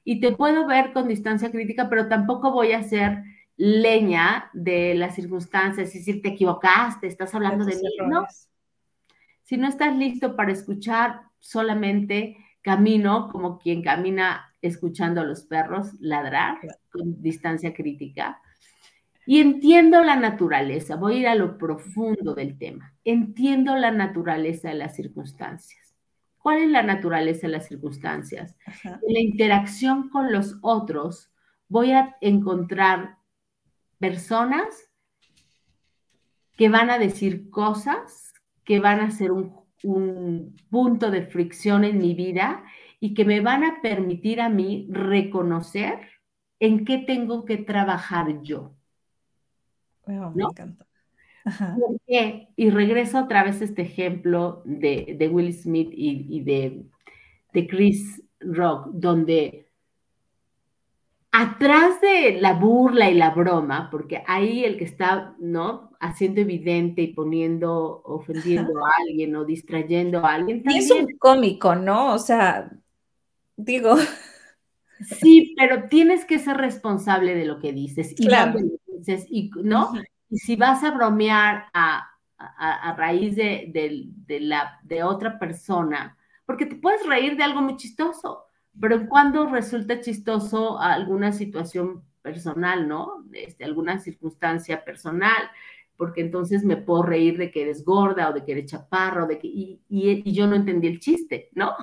Speaker 2: y te puedo ver con distancia crítica, pero tampoco voy a hacer leña de las circunstancias, es decir, te equivocaste, estás hablando de mí, no. Si no estás listo para escuchar, solamente camino como quien camina escuchando a los perros ladrar con distancia crítica. Y entiendo la naturaleza, voy a ir a lo profundo del tema. Entiendo la naturaleza de las circunstancias. ¿Cuál es la naturaleza de las circunstancias? En la interacción con los otros voy a encontrar personas que van a decir cosas, que van a ser un, un punto de fricción en mi vida y que me van a permitir a mí reconocer en qué tengo que trabajar yo.
Speaker 1: Me encanta.
Speaker 2: Y regreso otra vez a este ejemplo de, Will Smith y, de, Chris Rock, donde atrás de la burla y la broma, porque ahí el que está, ¿no? Haciendo evidente y poniendo, ofendiendo a alguien o distrayendo a alguien.
Speaker 1: Y es un cómico, ¿no? O sea, digo.
Speaker 2: Sí, pero tienes que ser responsable de lo que dices y claro. Dices, y, ¿no? Y si vas a bromear a, raíz de, la, de otra persona, porque te puedes reír de algo muy chistoso, pero cuando resulta chistoso alguna situación personal, ¿no? Este, alguna circunstancia personal, porque entonces me puedo reír de que eres gorda o de que eres chaparro, de que, y, yo no entendí el chiste, ¿no?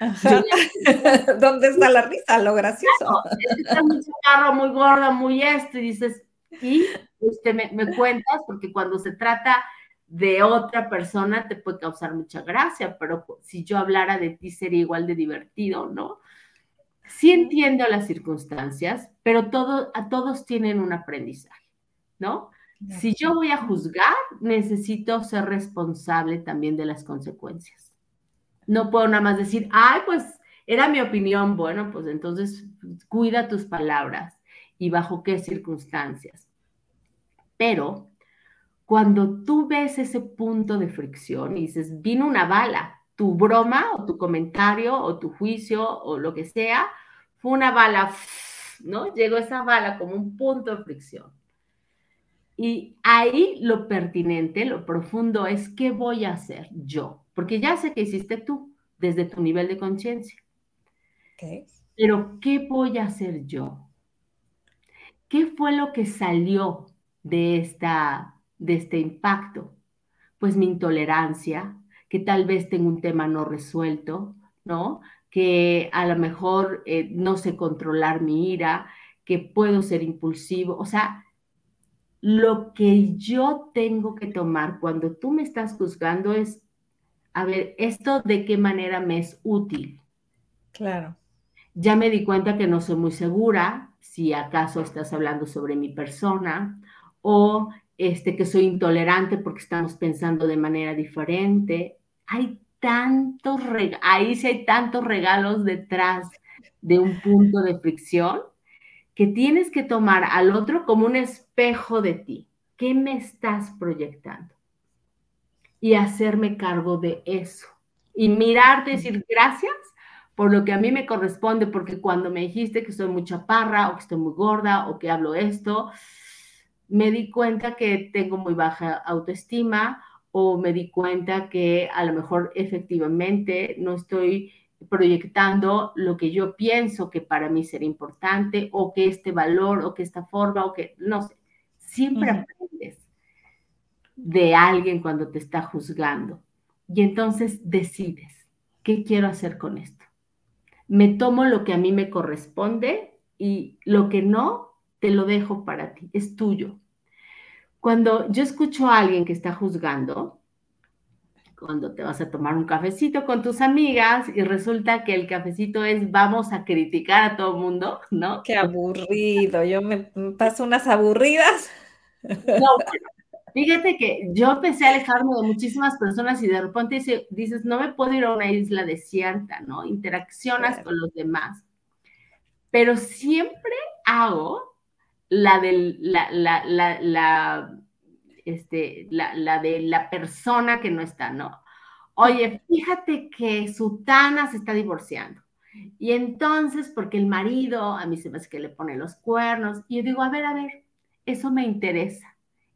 Speaker 1: ¿Dónde está la risa? Lo gracioso.
Speaker 2: está muy chaparro, muy gorda, muy esto, y dices, y usted me, cuentas, porque cuando se trata de otra persona te puede causar mucha gracia, pero si yo hablara de ti sería igual de divertido, ¿no? Sí entiendo las circunstancias, pero todo, a todos tienen un aprendizaje, ¿no? Si yo voy a juzgar, necesito ser responsable también de las consecuencias. No puedo nada más decir, ay, pues era mi opinión, bueno, pues entonces cuida tus palabras y bajo qué circunstancias. Pero cuando tú ves ese punto de fricción y dices, vino una bala, tu broma o tu comentario o tu juicio o lo que sea, fue una bala, ¿no? Llegó esa bala como un punto de fricción. Y ahí lo pertinente, lo profundo es qué voy a hacer yo, porque ya sé que hiciste tú desde tu nivel de conciencia. Pero ¿qué voy a hacer yo? ¿Qué fue lo que salió de, esta, de este impacto? Pues mi intolerancia, que tal vez tengo un tema no resuelto, ¿no? Que a lo mejor eh, no sé controlar mi ira, que puedo ser impulsivo, o sea, lo que yo tengo que tomar cuando tú me estás juzgando es, a ver, ¿esto de qué manera me es útil?
Speaker 1: Claro.
Speaker 2: Ya me di cuenta que no soy muy segura, si acaso estás hablando sobre mi persona o este, que soy intolerante porque estamos pensando de manera diferente. Hay tantos, ahí sí hay tantos regalos detrás de un punto de fricción que tienes que tomar al otro como un espejo de ti. ¿Qué me estás proyectando? Y hacerme cargo de eso. Y mirarte y decir gracias por lo que a mí me corresponde, porque cuando me dijiste que soy muy chaparra o que estoy muy gorda o que hablo esto, me di cuenta que tengo muy baja autoestima o me di cuenta que a lo mejor efectivamente no estoy proyectando lo que yo pienso que para mí sería importante o que este valor o que esta forma o que no sé, siempre aprendes de alguien cuando te está juzgando y entonces decides, ¿qué quiero hacer con esto? Me tomo lo que a mí me corresponde y lo que no, te lo dejo para ti, es tuyo. Cuando yo escucho a alguien que está juzgando, cuando te vas a tomar un cafecito con tus amigas y resulta que el cafecito es vamos a criticar a todo el mundo, ¿no?
Speaker 1: Qué aburrido, yo me paso unas aburridas.
Speaker 2: No, fíjate que yo empecé a alejarme de muchísimas personas y de repente dices, no me puedo ir a una isla desierta, ¿no? Interaccionas con los demás. Pero siempre hago la del, la, la, la, la este, la, de la persona que no está, ¿no? Oye, fíjate que Sutana se está divorciando. Y entonces, porque el marido, a mí se me hace que le pone los cuernos, y yo digo, a ver, a ver, eso me interesa.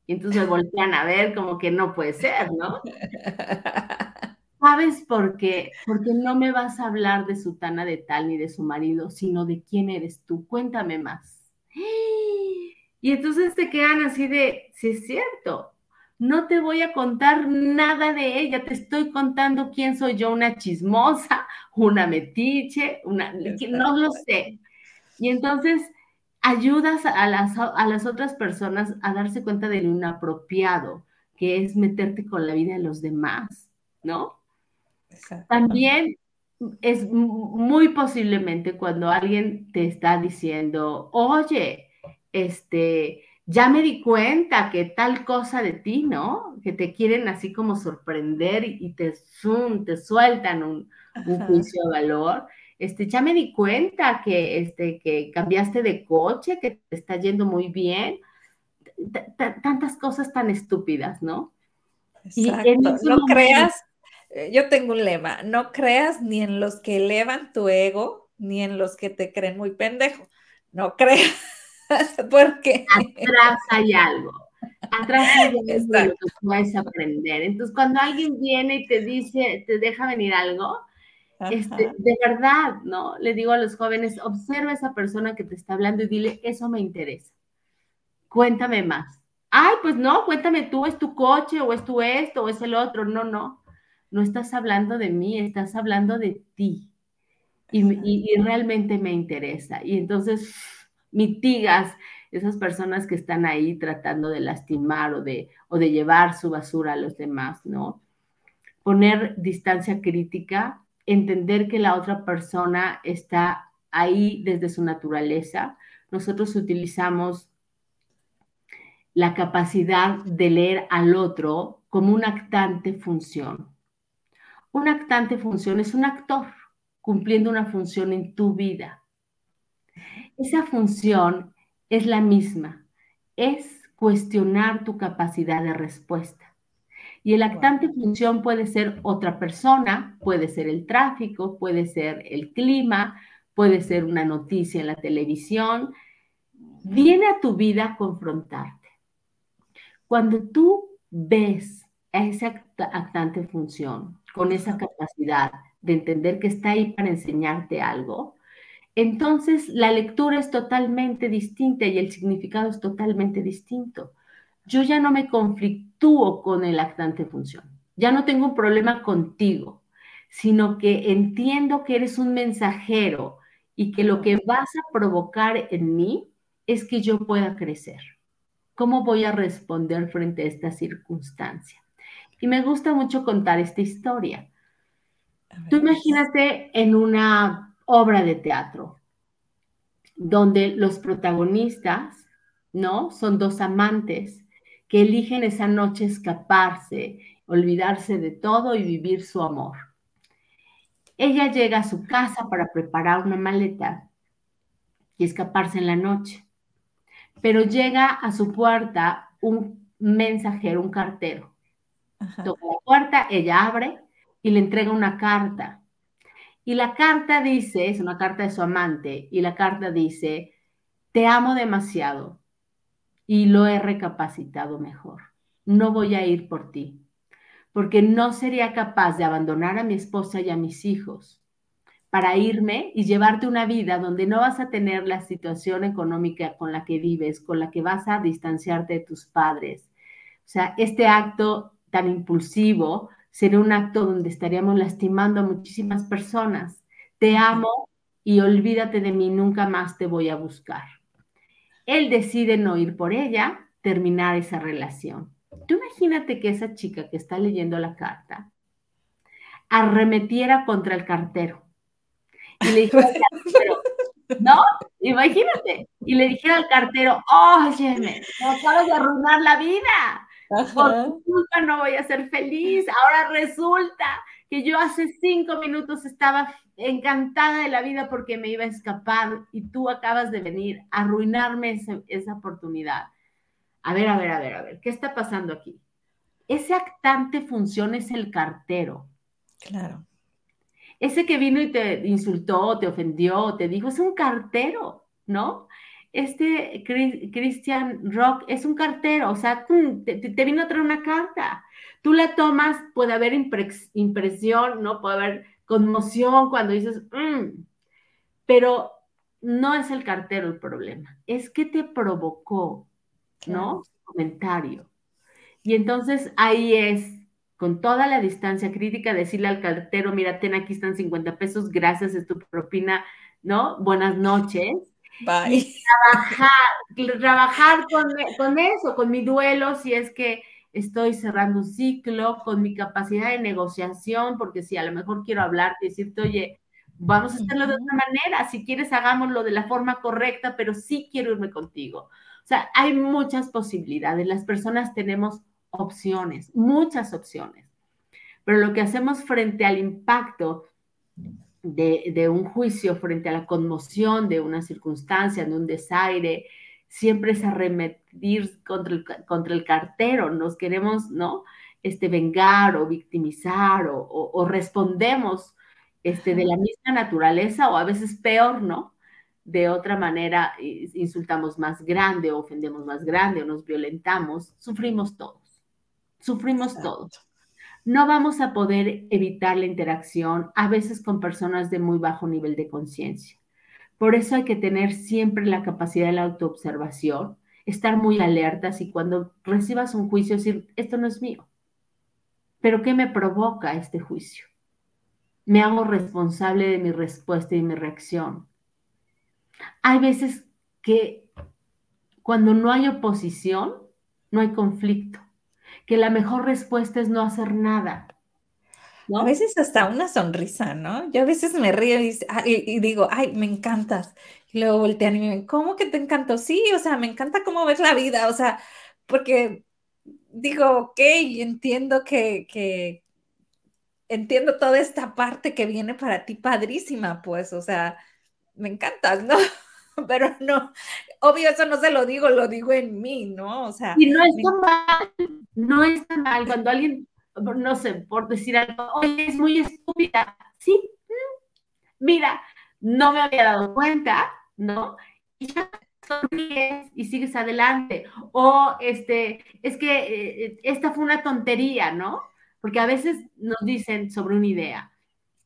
Speaker 2: Y entonces me voltean a ver como que no puede ser, ¿no? ¿Sabes por qué? Porque no me vas a hablar de Sutana de tal ni de su marido, sino de quién eres tú. Cuéntame más. Y entonces te quedan así de, si es cierto, no te voy a contar nada de ella, te estoy contando quién soy yo, una chismosa, una metiche, una, no lo sé. Y entonces ayudas a las, a las otras personas a darse cuenta de lo inapropiado, que es meterte con la vida de los demás, ¿no? También es muy posiblemente cuando alguien te está diciendo, oye, este, ya me di cuenta que tal cosa de ti, ¿no? Que te quieren así como sorprender y, te, te sueltan un, juicio de valor. Este, ya me di cuenta que, este, que cambiaste de coche, que te está yendo muy bien. tantas cosas tan estúpidas, ¿no?
Speaker 1: Exacto. no creas, eh, yo tengo un lema, no creas ni en los que elevan tu ego, ni en los que te creen muy pendejo. No creas Porque
Speaker 2: atrás hay algo. Atrás hay algo de lo que puedes aprender. Entonces, cuando alguien viene y te dice, te deja venir algo, este, de verdad, ¿no? Le digo a los jóvenes, observa a esa persona que te está hablando y dile, eso me interesa. Cuéntame más. Ay, pues no, cuéntame tú, es tu coche o es tu esto o es el otro. No, no, no estás hablando de mí, estás hablando de ti. y realmente me interesa. Y entonces mitigas esas personas que están ahí tratando de lastimar o de, o de llevar su basura a los demás, ¿no? Poner distancia crítica, entender que la otra persona está ahí desde su naturaleza. Nosotros utilizamos la capacidad de leer al otro como una actante función. Un actante función es un actor cumpliendo una función en tu vida. Esa función es la misma, es cuestionar tu capacidad de respuesta. Y el actante función puede ser otra persona, puede ser el tráfico, puede ser el clima, puede ser una noticia en la televisión. Viene a tu vida a confrontarte. Cuando tú ves a ese actante función con esa capacidad de entender que está ahí para enseñarte algo, entonces la lectura es totalmente distinta y el significado es totalmente distinto. Yo ya no me conflictúo con el actante función, ya no tengo un problema contigo, sino que entiendo que eres un mensajero y que lo que vas a provocar en mí es que yo pueda crecer. ¿Cómo voy a responder frente a esta circunstancia? Y me gusta mucho contar esta historia. Tú imagínate en una obra de teatro, donde los protagonistas, ¿no? Son dos amantes que eligen esa noche escaparse, olvidarse de todo y vivir su amor. Ella llega a su casa para preparar una maleta y escaparse en la noche. Pero llega a su puerta un mensajero, un cartero. Toca la puerta, ella abre y le entrega una carta. Y la carta dice, es una carta de su amante, y la carta dice, te amo demasiado y lo he recapacitado mejor. No voy a ir por ti, porque no sería capaz de abandonar a mi esposa y a mis hijos para irme y llevarte una vida donde no vas a tener la situación económica con la que vives, con la que vas a distanciarte de tus padres. O sea, este acto tan impulsivo sería un acto donde estaríamos lastimando a muchísimas personas. Te amo y olvídate de mí, nunca más te voy a buscar. Él decide no ir por ella, terminar esa relación. Tú imagínate que esa chica que está leyendo la carta arremetiera contra el cartero y le dijera al cartero, ¿no? Imagínate. Y le dijera al cartero, óyeme, me acabas de arruinar la vida. Por tu culpa no voy a ser feliz. Ahora resulta que yo hace cinco minutos estaba encantada de la vida porque me iba a escapar y tú acabas de venir a arruinarme esa oportunidad. A ver, a ver, a ver, a ver, ¿qué está pasando aquí? Ese actante función es el cartero.
Speaker 1: Claro.
Speaker 2: Ese que vino y te insultó, te ofendió, te dijo, es un cartero, ¿no? Este Christian Rock es un cartero, o sea, te, vino a traer una carta. Tú la tomas, puede haber impresión, ¿no? Puede haber conmoción cuando dices, mm", pero no es el cartero el problema, es que te provocó, ¿no? Comentario. Y entonces ahí es con toda la distancia crítica, decirle al cartero, mira, ten aquí están 50 pesos, gracias, es tu propina, ¿no? Buenas noches.
Speaker 1: Bye.
Speaker 2: Y trabajar, trabajar con, con eso, con mi duelo, si es que estoy cerrando un ciclo, con mi capacidad de negociación, porque si a lo mejor quiero hablar y decirte, oye, vamos a hacerlo de otra manera, si quieres hagámoslo de la forma correcta, pero sí quiero irme contigo. O sea, hay muchas posibilidades, las personas tenemos opciones, muchas opciones. Pero lo que hacemos frente al impacto de, un juicio, frente a la conmoción de una circunstancia, de un desaire, siempre es arremetir contra el, contra el cartero, nos queremos, ¿no? Este, vengar o victimizar o, respondemos este, de la misma naturaleza o a veces peor, ¿no? De otra manera, insultamos más grande o ofendemos más grande o nos violentamos, sufrimos todo sufrimos todos. No vamos a poder evitar la interacción a veces con personas de muy bajo nivel de conciencia. Por eso hay que tener siempre la capacidad de la autoobservación, estar muy alertas y cuando recibas un juicio decir, esto no es mío. Pero ¿qué me provoca este juicio? Me hago responsable de mi respuesta y mi reacción. Hay veces que cuando no hay oposición, no hay conflicto que la mejor respuesta es no hacer nada.
Speaker 1: A veces hasta una sonrisa, ¿no? Yo a veces me río y, digo, ay, me encantas. Y luego voltean y me dicen, ¿cómo que te encantó? Sí, o sea, me encanta cómo ves la vida, o sea, porque digo, ok, entiendo que, que entiendo toda esta parte que viene para ti padrísima, pues, o sea, me encantas, ¿no? pero no, obvio eso no se lo digo, lo digo en mí, ¿no? O sea.
Speaker 2: Y no está mal, no está mal cuando alguien, no sé, por decir algo, oye, es muy estúpida, sí, mm, mira, no me había dado cuenta, ¿no? Y ya sonríes y sigues adelante. O este, es que eh, esta fue una tontería, ¿no? Porque a veces nos dicen sobre una idea,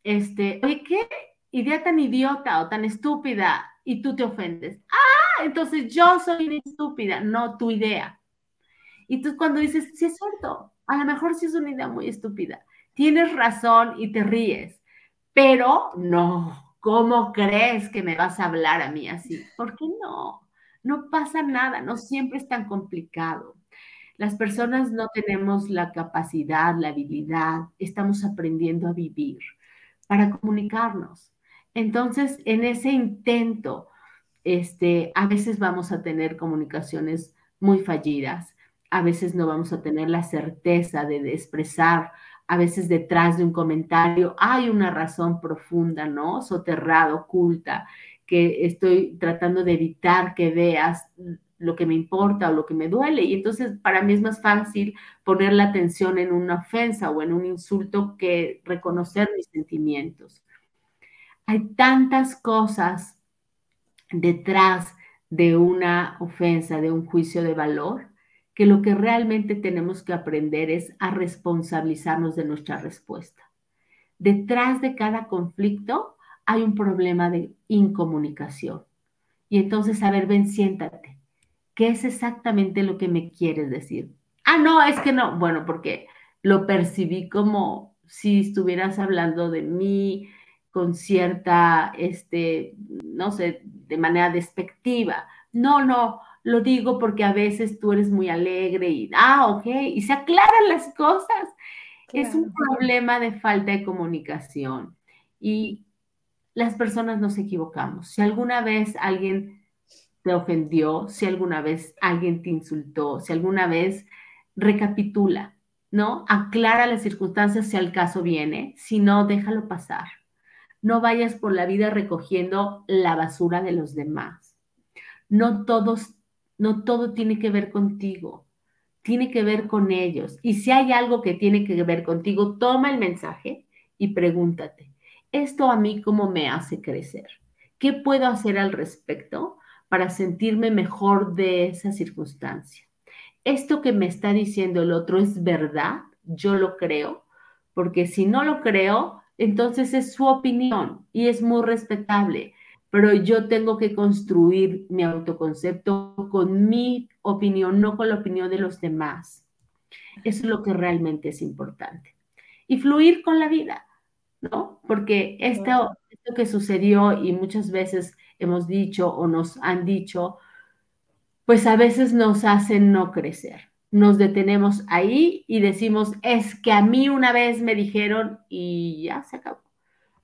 Speaker 2: este, oye, ¿qué idea tan idiota o tan estúpida? Y tú te ofendes. Ah, entonces yo soy una estúpida, no tu idea. Y tú cuando dices, sí es cierto, a lo mejor sí es una idea muy estúpida, tienes razón y te ríes, pero no, ¿cómo crees que me vas a hablar a mí así? ¿Por qué no? No pasa nada, no siempre es tan complicado. Las personas no tenemos la capacidad, la habilidad, estamos aprendiendo a vivir para comunicarnos. Entonces, en ese intento, este, a veces vamos a tener comunicaciones muy fallidas, a veces no vamos a tener la certeza de, expresar, a veces detrás de un comentario hay una razón profunda, ¿no? Soterrada, oculta, que estoy tratando de evitar que veas lo que me importa o lo que me duele. Y entonces para mí es más fácil poner la atención en una ofensa o en un insulto que reconocer mis sentimientos. Hay tantas cosas detrás de una ofensa, de un juicio de valor, que lo que realmente tenemos que aprender es a responsabilizarnos de nuestra respuesta. Detrás de cada conflicto hay un problema de incomunicación. Y entonces, a ver, ven, siéntate. ¿Qué es exactamente lo que me quieres decir? Ah, no, es que no. Bueno, porque lo percibí como si estuvieras hablando de mí con cierta, este, no sé, de manera despectiva. No, no, lo digo porque a veces tú eres muy alegre y, ah, ok, y se aclaran las cosas. Es un problema de falta de comunicación y las personas nos equivocamos. Si alguna vez alguien te ofendió, si alguna vez alguien te insultó, si alguna vez recapitula, ¿no? Aclara las circunstancias si al caso viene, si no, déjalo pasar. No vayas por la vida recogiendo la basura de los demás. No todos, no todo tiene que ver contigo, tiene que ver con ellos. Y si hay algo que tiene que ver contigo, toma el mensaje y pregúntate, ¿esto a mí cómo me hace crecer? ¿Qué puedo hacer al respecto para sentirme mejor de esa circunstancia? ¿Esto que me está diciendo el otro es verdad? Yo lo creo, porque si no lo creo, entonces es su opinión y es muy respetable, pero yo tengo que construir mi autoconcepto con mi opinión, no con la opinión de los demás. Eso es lo que realmente es importante. Y fluir con la vida, ¿no? Porque esto, esto que sucedió y muchas veces hemos dicho o nos han dicho, pues a veces nos hacen no crecer nos detenemos ahí y decimos, es que a mí una vez me dijeron y ya se acabó.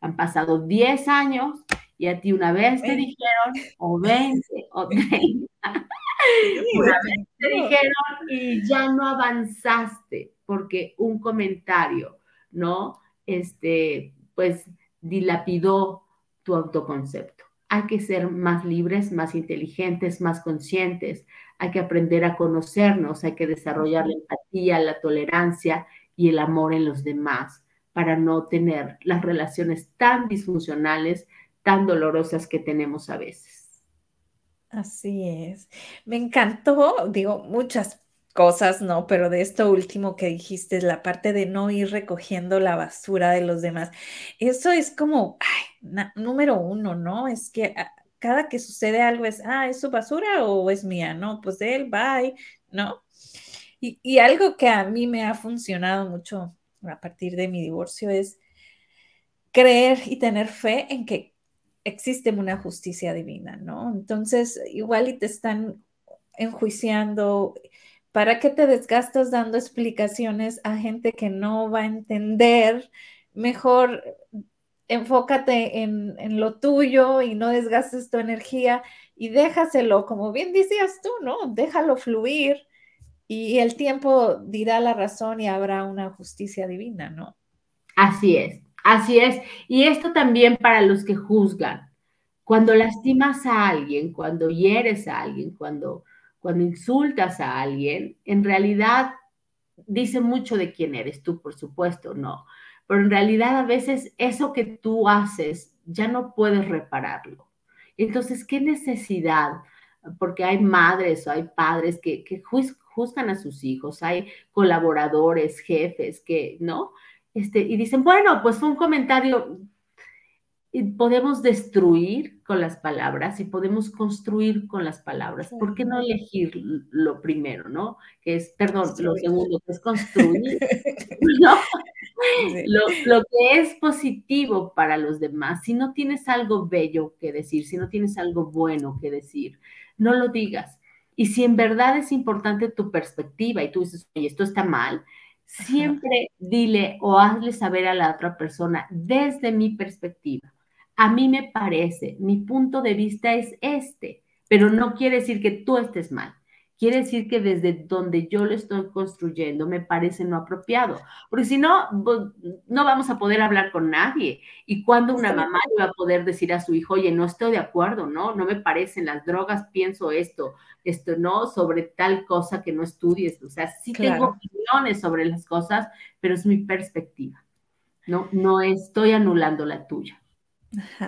Speaker 2: Han pasado 10 años y a ti una vez te dijeron, o 20, o 30. una vez te dijeron y ya no avanzaste porque un comentario, ¿no? Este, pues dilapidó tu autoconcepto. Hay que ser más libres, más inteligentes, más conscientes, hay que aprender a conocernos, hay que desarrollar la empatía, la tolerancia y el amor en los demás para no tener las relaciones tan disfuncionales, tan dolorosas que tenemos a veces.
Speaker 1: Así es. Me encantó, digo, muchas cosas, ¿no? Pero de esto último que dijiste, la parte de no ir recogiendo la basura de los demás. Eso es como, ay, número uno, ¿no? Es que ah, cada que sucede algo es, ah, ¿es su basura o es mía? No, pues él, bye, ¿no? Y, algo que a mí me ha funcionado mucho a partir de mi divorcio es creer y tener fe en que existe una justicia divina, ¿no? Entonces, igual y te están enjuiciando. ¿Para qué te desgastas dando explicaciones a gente que no va a entender? Mejor enfócate en, lo tuyo y no desgastes tu energía y déjaselo, como bien decías tú, ¿no? Déjalo fluir y el tiempo dirá la razón y habrá una justicia divina, ¿no?
Speaker 2: Así es, así es. Y esto también para los que juzgan. Cuando lastimas a alguien, cuando hieres a alguien, cuando, cuando insultas a alguien, en realidad dice mucho de quién eres tú, por supuesto, ¿no? Pero en realidad a veces eso que tú haces ya no puedes repararlo. Entonces, ¿qué necesidad? Porque hay madres o hay padres que, juzgan a sus hijos, hay colaboradores, jefes que, ¿no? Este, y dicen, bueno, pues fue un comentario, y podemos destruir con las palabras y podemos construir con las palabras. ¿Por qué no elegir lo primero, no? Que es, perdón, lo segundo, que es construir, ¿no? Lo, que es positivo para los demás. Si no tienes algo bello que decir, si no tienes algo bueno que decir, no lo digas. Y si en verdad es importante tu perspectiva y tú dices, oye, esto está mal, siempre dile o hazle saber a la otra persona desde mi perspectiva a mí me parece, mi punto de vista es este, pero no quiere decir que tú estés mal. Quiere decir que desde donde yo lo estoy construyendo me parece no apropiado, porque si no, pues, no vamos a poder hablar con nadie. Y cuando una mamá va a poder decir a su hijo, oye, no estoy de acuerdo, ¿no? No me parecen las drogas, pienso esto, esto no, sobre tal cosa que no estudies. O sea, sí tengo opiniones sobre las cosas, pero es mi perspectiva. No, no estoy anulando la tuya.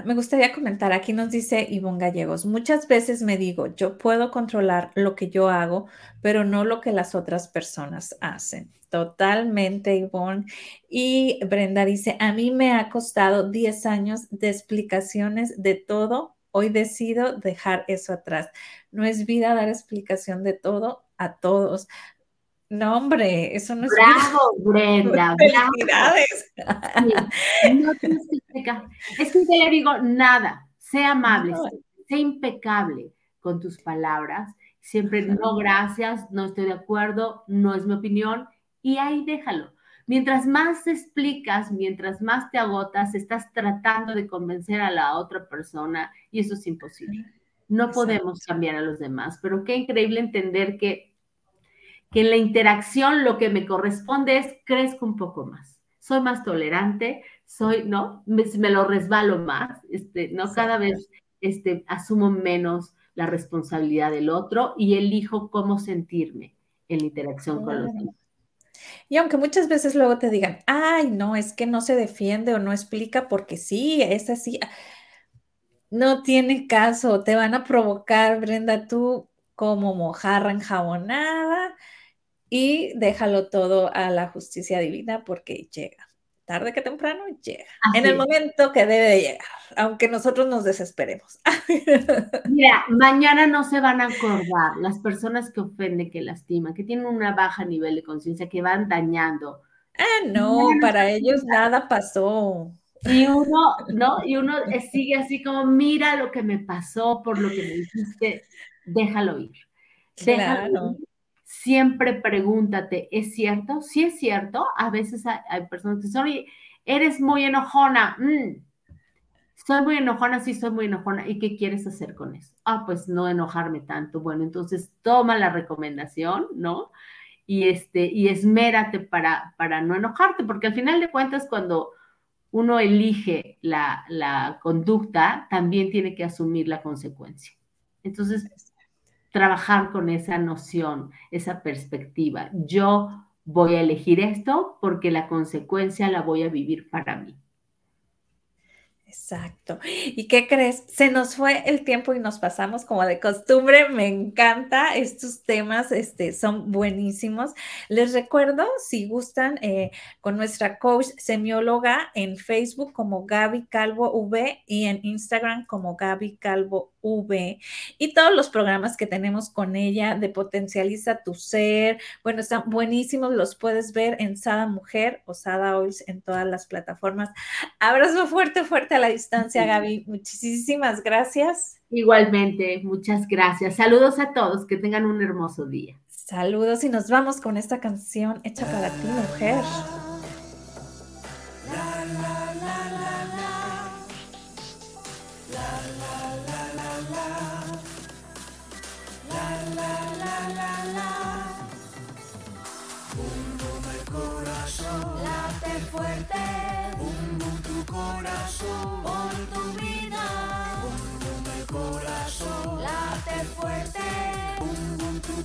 Speaker 1: Me gustaría comentar, aquí nos dice Ivonne Gallegos, muchas veces me digo, yo puedo controlar lo que yo hago, pero no lo que las otras personas hacen. Totalmente, Ivonne. Y Brenda dice, a mí me ha costado 10 años de explicaciones de todo. Hoy decido dejar eso atrás. No es vida dar explicación de todo a todos. No, hombre, eso no es.
Speaker 2: Bravo, Brenda. Felicidades. no es que te le digo nada. Sea amable, sea impecable con tus palabras. Siempre, no, gracias, no estoy de acuerdo, no es mi opinión. Y ahí déjalo. Mientras más explicas, mientras más te agotas, estás tratando de convencer a la otra persona y eso es imposible. No podemos cambiar a los demás, pero qué increíble entender que que en la interacción lo que me corresponde es crezco un poco más. Soy más tolerante, soy, ¿no? Me, me lo resbalo más, este, ¿no? Cada vez este, asumo menos la responsabilidad del otro y elijo cómo sentirme en la interacción con los demás.
Speaker 1: Y aunque muchas veces luego te digan, ay, no, es que no se defiende o no explica porque sí, es así, no tiene caso, te van a provocar, Brenda, tú como mojarra enjabonada, y déjalo todo a la justicia divina porque llega. Tarde que temprano llega. en el momento que debe de llegar, aunque nosotros nos desesperemos.
Speaker 2: Mira, mañana no se van a acordar las personas que ofenden, que lastiman, que tienen una baja nivel de conciencia, que van dañando.
Speaker 1: Ah, no, para ellos nada pasó.
Speaker 2: Y uno, ¿no? Y uno sigue así como, mira lo que me pasó por lo que me dijiste, déjalo ir. Déjalo ir siempre pregúntate, ¿es cierto? Si es cierto, a veces hay, personas que son, eres muy enojona. Mm, soy muy enojona, sí, soy muy enojona. ¿Y qué quieres hacer con eso? Ah, pues no enojarme tanto. Bueno, entonces toma la recomendación, ¿no? Y, este, y esmérate para, para no enojarte, porque al final de cuentas, cuando uno elige la, la conducta, también tiene que asumir la consecuencia. Entonces, trabajar con esa noción, esa perspectiva. Yo voy a elegir esto porque la consecuencia la voy a vivir para mí.
Speaker 1: Exacto. ¿Y qué crees? Se nos fue el tiempo y nos pasamos como de costumbre. Me encanta estos temas, este, son buenísimos. Les recuerdo, si gustan, eh, con nuestra coach semióloga en Facebook como Gaby Calvo V y en Instagram como Gaby Calvo V y todos los programas que tenemos con ella de Potencializa tu Ser. Bueno, están buenísimos, los puedes ver en Sada Mujer o Sada Oils en todas las plataformas. Abrazo fuerte, fuerte a la distancia, Gaby. Muchísimas gracias.
Speaker 2: Igualmente, muchas gracias. Saludos a todos, que tengan un hermoso día.
Speaker 1: Saludos y nos vamos con esta canción hecha para ti, mujer.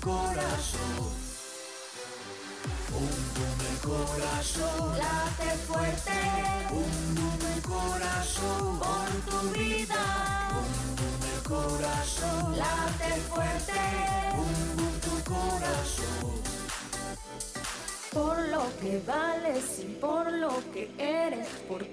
Speaker 3: Corazón. Bum bum el corazón. Late fuerte. Bum el corazón. Por tu vida. Bum bum el corazón. Late fuerte. Bum bum tu corazón por lo que vales y por lo que eres, por